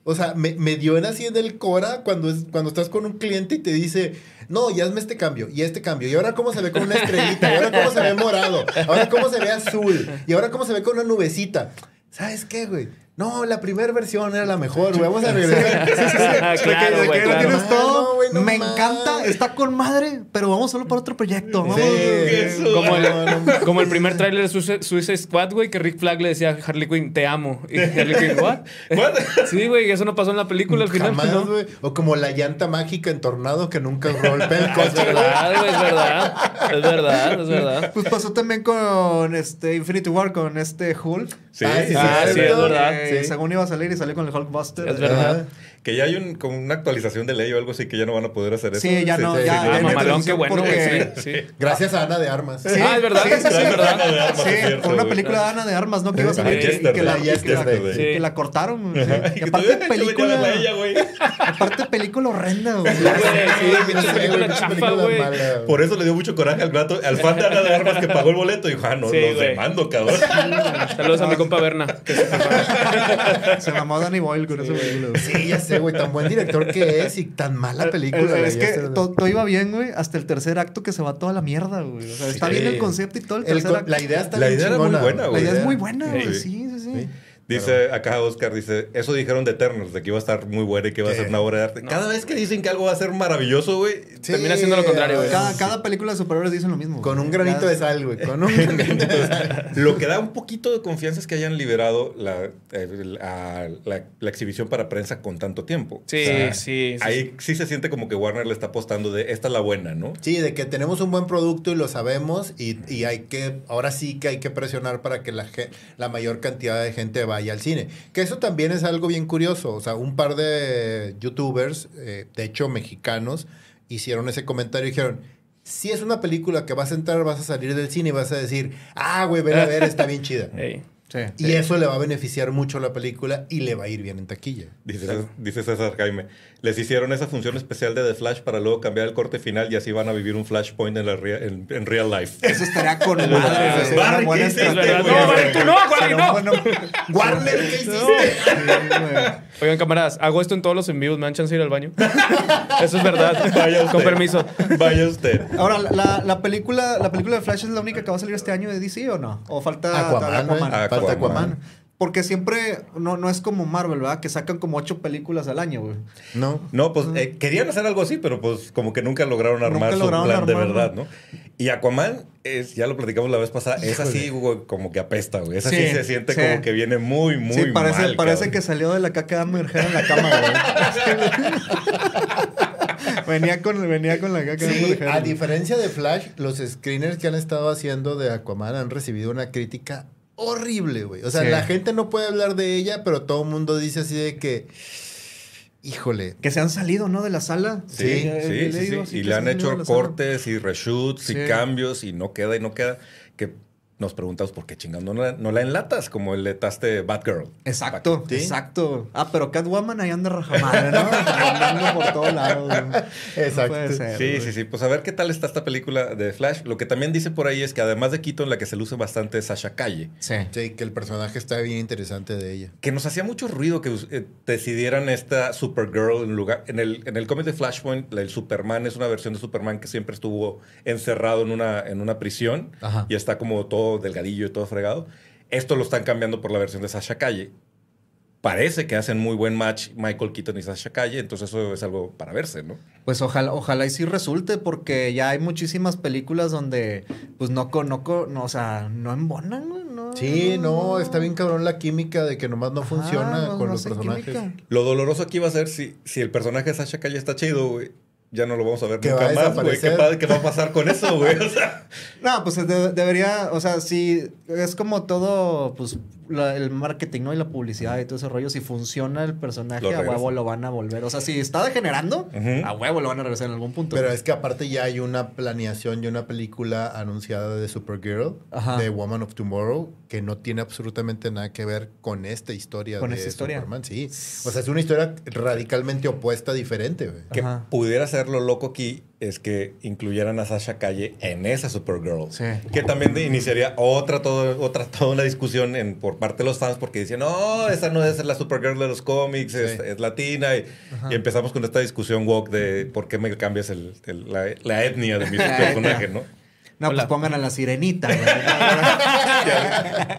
O sea, me, me dio en así en el cora cuando, es, cuando estás con un cliente y te dice, no, ya hazme este cambio y este cambio. Y ahora cómo se ve con una estrellita. Y ahora cómo se ve morado. Ahora cómo se ve azul. Y ahora cómo se ve con una nubecita. ¿Sabes qué, güey? No, la primera versión era la mejor, güey. Vamos a regresar. Claro, güey, que lo claro. tienes No, todo. me encanta, está con madre, pero vamos solo para otro proyecto. Vamos. Eso. Como el, No, no, como el primer tráiler de Suicide Suicide Squad, güey, que Rick Flag le decía a Harley Quinn, te amo. Y Harley Quinn, ¿what? What? Sí, güey, eso no pasó en la película al final. Jamás, ¿no? güey. O como la llanta mágica en Tornado que nunca golpea el Es coche. güey. verdad, güey, es verdad. Es verdad, es verdad. Pues pasó también con este Infinity War, con este Hulk. Sí, Ah, sí, Ah, sí, es verdad. Sí. Según iba a salir y salió con el Hulkbuster. Es verdad. Que ya hay un, como una actualización de ley o algo así que ya no van a poder hacer eso. Sí, ya no, sí, ya. sí. ya Ah, mamalón, qué bueno, porque- Sí, sí. Gracias a Ana de Armas. Sí, Ah, es verdad. Sí, sí, sí, Es verdad. Ana de Armas, Sí, cierto, con una güey. película de Ana de Armas, ¿no? Que iba a salir que la, que la- Yesterday. Sí. que la cortaron. Y aparte película, aparte película horrenda, güey. Sí, película chafa, güey. Por eso le dio mucho coraje al gato, al fan de Ana de Armas que pagó el boleto y dijo, ah, no, los demando, cabrón. Saludos a mi compa Berna. se mamó Danny Boyle con esa película. Sí, ya sé, güey. Tan buen director que es y tan mala película. El- la es que todo iba bien, güey, hasta el tercer acto que se va toda la mierda, güey. O sea, está Sí. bien el concepto y todo el El tercer con- acto. la idea está La bien idea era muy chingona, buena, La güey. idea es muy buena, Sí. güey. Sí, sí, sí. Dice acá Oscar, dice, eso dijeron de Eternals, de que iba a estar muy buena y que iba a ser una obra de arte. No. Cada vez que dicen que algo va a ser maravilloso, güey, Sí, Termina siendo lo contrario, güey. Cada, cada película de superhéroes dicen lo mismo. Con un granito de sal, güey. Con un granito de sal. Lo que da un poquito de confianza es que hayan liberado la, eh, la, la- la exhibición para prensa con tanto tiempo. Sí, O sea, sí, sí. Ahí sí se siente como que Warner le está apostando de esta es la buena, ¿no? Sí, de que tenemos un buen producto y lo sabemos y, y hay que, ahora sí que hay que presionar para que la, la mayor cantidad de gente vaya al cine. Que eso también es algo bien curioso. O sea, un par de youtubers, eh, de hecho mexicanos, hicieron ese comentario y dijeron, si es una película que vas a entrar, vas a salir del cine y vas a decir, ah, güey, ven a ver, está bien chida. Sí. Y eso le va a beneficiar mucho a la película y le va a ir bien en taquilla. Dice, dice César Jaime. Les hicieron esa función especial de The Flash para luego cambiar el corte final y así van a vivir un flashpoint en, la rea- en, en real life. Eso estaría con madre. Barry, ¿qué hiciste? No, Barry, tú no, Barry, no. bueno- Warner, ¿qué hiciste? Oigan, camaradas, hago esto en todos los en vivos. ¿Me dan chance de ir al baño? Eso es verdad. Vaya usted. Con permiso. Vaya usted. Ahora, la, la película, ¿la película de Flash es la única que va a salir este año de DC o no? ¿O falta Aquaman. Aquaman. Falta Aquaman. Porque siempre, no, no es como Marvel, ¿verdad? Que sacan como ocho películas al año, güey. No. No, pues eh, querían hacer algo así, pero pues como que nunca lograron Nunca armar su lograron plan de verdad, ¿no? Y Aquaman, es, ya lo platicamos la vez pasada, es así güey, como que apesta, güey. Esa sí, Sí, se siente sí. como que viene muy, muy sí, parece, mal. parece cabrón. que salió de la caca de mujer en la cama, güey. venía, con, venía con la caca de Sí, mujer. a diferencia de Flash, los screeners que han estado haciendo de Aquaman han recibido una crítica horrible, güey. O sea, Sí. la gente no puede hablar de ella, pero todo el mundo dice así de que, híjole, Que se han salido, ¿no? De la sala. Sí, Sí, sí, sí, Y le han hecho sala. cortes y reshoots Sí. y cambios y no queda y no queda. Que nos preguntamos por qué chingando no la, no la enlatas como enlataste Batgirl. Exacto, ¿Sí? exacto. Ah, pero Catwoman ahí anda rajamadre, ¿no? Andando por todos lados. Exacto. No puede ser, Sí, güey. sí, sí. Pues a ver qué tal está esta película de Flash. Lo que también dice por ahí es que además de Keaton, la que se luce bastante es Sasha Calle. Sí. Sí, que el personaje está bien interesante de ella. Que nos hacía mucho ruido que eh, decidieran esta Supergirl en lugar. En el, en el cómic de Flashpoint, el Superman es una versión de Superman que siempre estuvo encerrado en una, en una prisión Ajá. y está como todo delgadillo y todo fregado. Esto lo están cambiando por la versión de Sasha Calle. Parece que hacen muy buen match Michael Keaton y Sasha Calle, entonces eso es algo para verse, ¿no? Pues ojalá, ojalá y sí resulte, porque ya hay muchísimas películas donde, pues no con, no con, no, o sea, no embonan, güey, no. Sí, no, está bien cabrón la química de que nomás no Ajá, funciona no- con no los personajes. química. Lo doloroso aquí va a ser si, si el personaje de Sasha Calle está chido, güey. Ya no lo vamos a ver Que nunca más, güey. ¿Qué, qué va a pasar con eso, güey? O sea, No, pues de- debería, o sea, sí, es como todo, pues, la- el marketing, ¿no? Y la publicidad y todo ese rollo. Si funciona el personaje, Lo a huevo lo van a volver. O sea, si está degenerando, a huevo lo van a regresar en algún punto. Pero es que aparte ya hay una planeación y una película anunciada de Supergirl, Ajá. de Woman of Tomorrow, que no tiene absolutamente nada que ver con esta historia Con de esta historia. Superman. Sí. O sea, es una historia radicalmente opuesta, diferente, güey. que pudiera ser ser lo loco aquí es que incluyeran a Sasha Calle en esa Supergirl. Sí. Que también iniciaría otra, todo, otra toda una discusión en, por parte de los fans porque decían, no, esa no es la Supergirl de los cómics, es, Sí. es latina. Y, y empezamos con esta discusión woke de por qué me cambias el- el- la, la etnia de mi personaje, etnia. ¿No? No, pues Hola. pongan a la sirenita. güey.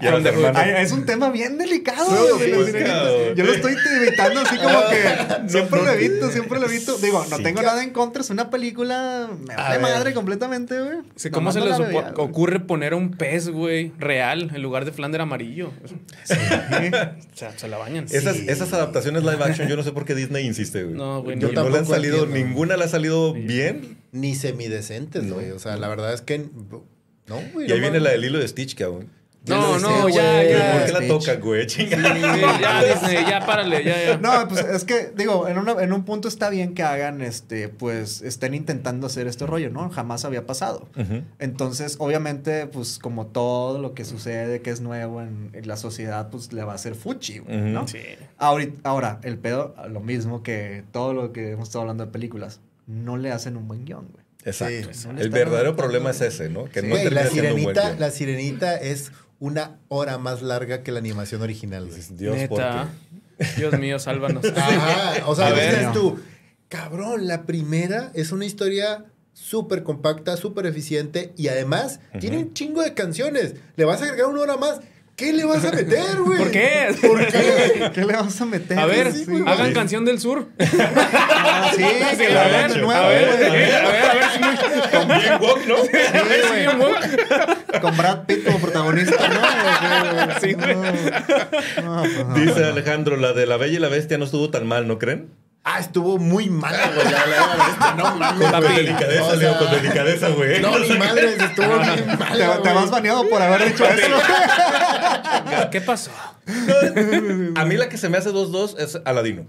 Y a las hermanas- Ay, es un tema bien delicado. Sí, de pues. Yo lo estoy evitando así como que siempre no. lo evito, siempre lo evito. Digo, no Sí, tengo nada en contra, es una película, me vale madre completamente, güey. Sí, ¿Cómo se no les ocurre poner un pez, güey, real en lugar de Flander amarillo? O sea, se la bañan. Esas, Sí. esas adaptaciones live action, yo no sé por qué Disney insiste, güey. No, güey, No, yo no le han salido, entiendo. ninguna le ha salido bien. Ni semidecentes, güey. O sea, la verdad es que. No, güey. Y ahí no viene mames. la del hilo de Stitch, cabrón. No, no, decía, ya, ya. ¿Por qué la tocan, güey? Chinga. Sí, ya, Disney, ya, párale, ya, ya. No, pues es que, digo, en, una- en un punto está bien que hagan, este, pues, estén intentando hacer este rollo, ¿no? Jamás había pasado. Entonces, obviamente, pues, como todo lo que sucede que es nuevo en, en la sociedad, pues, le va a hacer fuchi, güey, ¿no? Sí. Ahorita, ahora, el pedo, lo mismo que todo lo que hemos estado hablando de películas, no le hacen un buen guion, güey. Exacto. Sí. No El verdadero problema es ese, ¿no? Que no Güey, termina la siendo un buen sirenita, guion. la sirenita es una hora más larga que la animación original, güey. Dios, ¿por Neta. Dios mío, sálvanos. Ajá, o sea, A dices tú, cabrón, la primera es una historia súper compacta, súper eficiente y además tiene un chingo de canciones. Le vas a agregar una hora más. ¿Qué le vas a meter, güey? ¿Por qué? ¿Por qué? ¿Qué le vamos a meter? A ver, Sí, güey. hagan canción del sur. Ah, sí, que a la ver, hagan de nuevo, a ver, güey. a ver, a ver, a ver si muy- También woke, ¿no? Sí, güey. Con Brad Pitt como protagonista, ¿no? Sí, güey. No, no, pues no. Dice Alejandro, la de La Bella y la Bestia no estuvo tan mal, ¿no creen? Ah, estuvo muy mala, güey. La, la, la- esta, no mames. Con delicadeza, O sea, Leo, con delicadeza, güey. No, ni madres, estuvo bien Te, mala, te güey. vas baneado por haber dicho eso. ¿Qué pasó? A mí la que se me hace 2-2 es Aladino.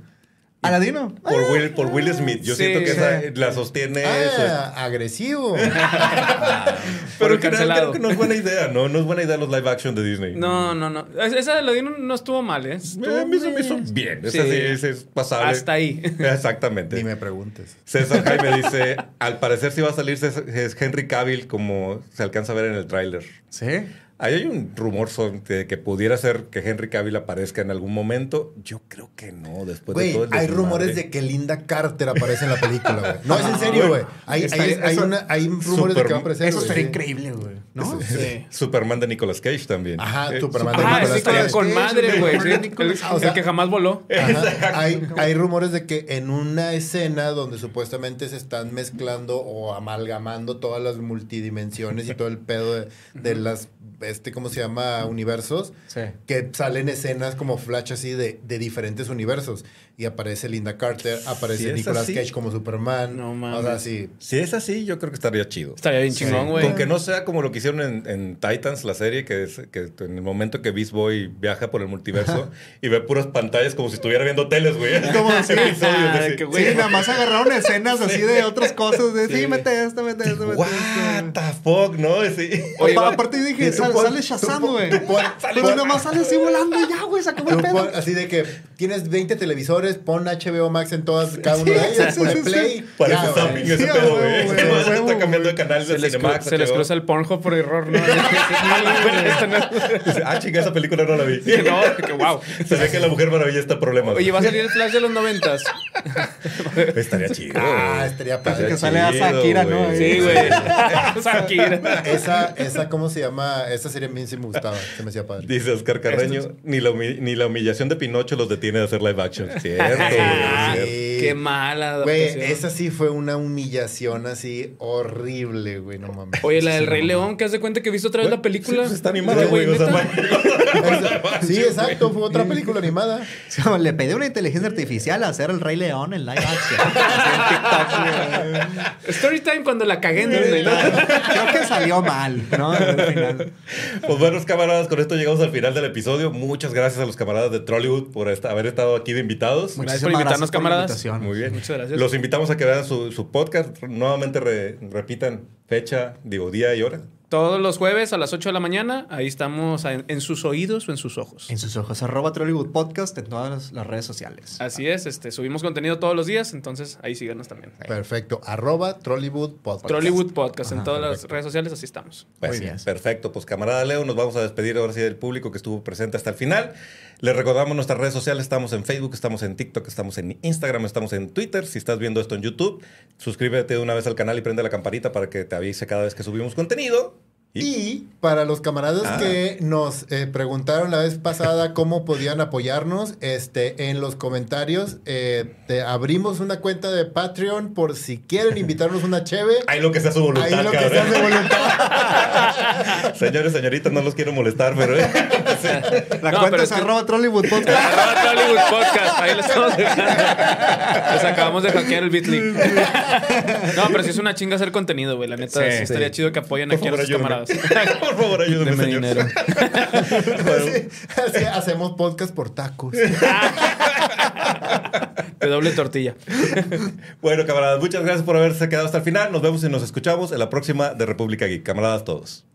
Aladino. Por Will, por Will Smith. Yo Sí, siento que sí. esa la sostiene eso. Ah, agresivo. Pero creo que no es buena idea, ¿no? No es buena idea los live action de Disney. No, no, no. Es- Esa de Ladino no estuvo mal, ¿eh? Eh, Estuvo A mí se me hizo bien. Esa Sí. es pasable. Hasta ahí. Exactamente. Ni me preguntes. César Jaime dice, al parecer sí va a salir César- es Henry Cavill como se alcanza a ver en el tráiler. Sí. Ahí hay un rumor sobre que pudiera ser que Henry Cavill aparezca en algún momento. Yo creo que no, después de Güey, todo el hay rumores de que Linda Carter aparece en la película, güey. No, es en serio, güey. Hay, hay, Estaría- hay eso- una- hay rumores de que va a aparecer. Eso sería increíble, güey. ¿No? Sí. Superman de Nicolas Cage también. Ajá, Eh, Superman de Ah, Nicolas Cage. con madre, güey. de El, o el sea, que jamás voló. Ajá. Hay, hay rumores de que en una escena donde supuestamente se están mezclando o amalgamando todas las multidimensiones y todo el pedo de, de las, este, ¿cómo se llama? Universos, Sí. que salen escenas como flash así de, de diferentes universos. Y aparece Linda Carter, aparece Si Nicolas así. Cage como Superman. No O sea, mames. sí. Si es así, yo creo que estaría chido. Estaría bien chingón, güey. Con que no sea como lo que hicieron en, en Titans, la serie, que es que en el momento que Beast Boy viaja por el multiverso y ve puras pantallas como si estuviera viendo teles, güey. Como así. Episodios que Sí, güey. nada más agarraron escenas así de otras cosas. De, sí, mete esto, mete esto, mete What esto. the fuck, ¿no? Sí. Oye, va- aparte yo dije, sal- pon- sale Shazam, güey. pon- nada más sale así volando ya, güey, se acabó el pedo. pon- así de que tienes 20 televisores, pon HBO Max en todas, cada uno de ellos, sí, pone sí, play. Parece ya, zapping ese Sí, pedo, güey. Se está cambiando de canal Se de Cinemax. se les cruza el Pornhub por error, ¿no? Ah, chica, esa película no la vi. no, que wow. Se ve que la Mujer Maravilla está problema. Oye, va a salir el Flash de los noventas. Estaría chido. Ah, estaría padre. Que sale a Shakira, ¿no? Sí, güey. Shakira. Esa, esa, ¿cómo se llama? Esa serie a mí sí me gustaba, se me hacía padre. Dice Oscar Carreño, ni la, ni la humillación de Pinocho los detiene de hacer live action. Cierto, güey, Ah, cierto. Sí. Qué mala Güey, esa sí fue una humillación así horrible, güey, no mames. Oye, la del Sí, Rey León, que hace cuenta que he visto otra vez la película. Sí, pues está animada, Sí, güey. Sí, exacto, fue otra película animada. Sí, Le pedí a una inteligencia artificial a hacer el Rey León en live action. Así en TikTok, güey. Storytime cuando la cagué en Disney. Creo que salió mal, ¿no? Pues buenos camaradas, con esto llegamos al final del episodio. Muchas gracias a los camaradas de Trollywood por esta- haber estado aquí de invitados. Gracias por invitarnos, camaradas. Invitación. Muy bien. Muchas gracias. Los invitamos a que vean su, su podcast. Nuevamente re- repitan fecha, digo, día y hora. Todos los jueves a las 8 de la mañana, ahí estamos en, en sus oídos o en sus ojos. En sus ojos, arroba Trollywood Podcast en todas las, las redes sociales. Así es, este, subimos contenido todos los días, entonces ahí síganos también. Perfecto. Arroba Trollywood Podcast. Trollywood Podcast, en todas las redes sociales, así estamos. Pues Muy bien. perfecto. Pues camarada Leo, nos vamos a despedir ahora sí del público que estuvo presente hasta el final. Les recordamos nuestras redes sociales, estamos en Facebook, estamos en TikTok, estamos en Instagram, estamos en Twitter. Si estás viendo esto en YouTube, suscríbete de una vez al canal y prende la campanita para que te avise cada vez que subimos contenido. Y, Y para los camaradas Ah. que nos eh, preguntaron la vez pasada cómo podían apoyarnos, este, en los comentarios eh, te abrimos una cuenta de Patreon por si quieren invitarnos una cheve. ahí lo que sea su voluntad, Ahí lo que sea de voluntad. Señores, señoritas, no los quiero molestar, pero... eh, La No, cuenta pero es es que- arroba Trollywood Podcast. Arroba Trollywood Podcast, ahí lo estamos dejando. Les acabamos de hackear el Bitly. No, pero sí es una chinga hacer contenido, güey. La neta, Sí, sí, estaría sí. chido que apoyen aquí a los ayúdame. Por favor, ayúdenme, Denme señor. dinero. Así, así hacemos podcast por tacos. De doble tortilla. Bueno, camaradas, muchas gracias por haberse quedado hasta el final. Nos vemos y nos escuchamos en la próxima de República Geek. Camaradas todos.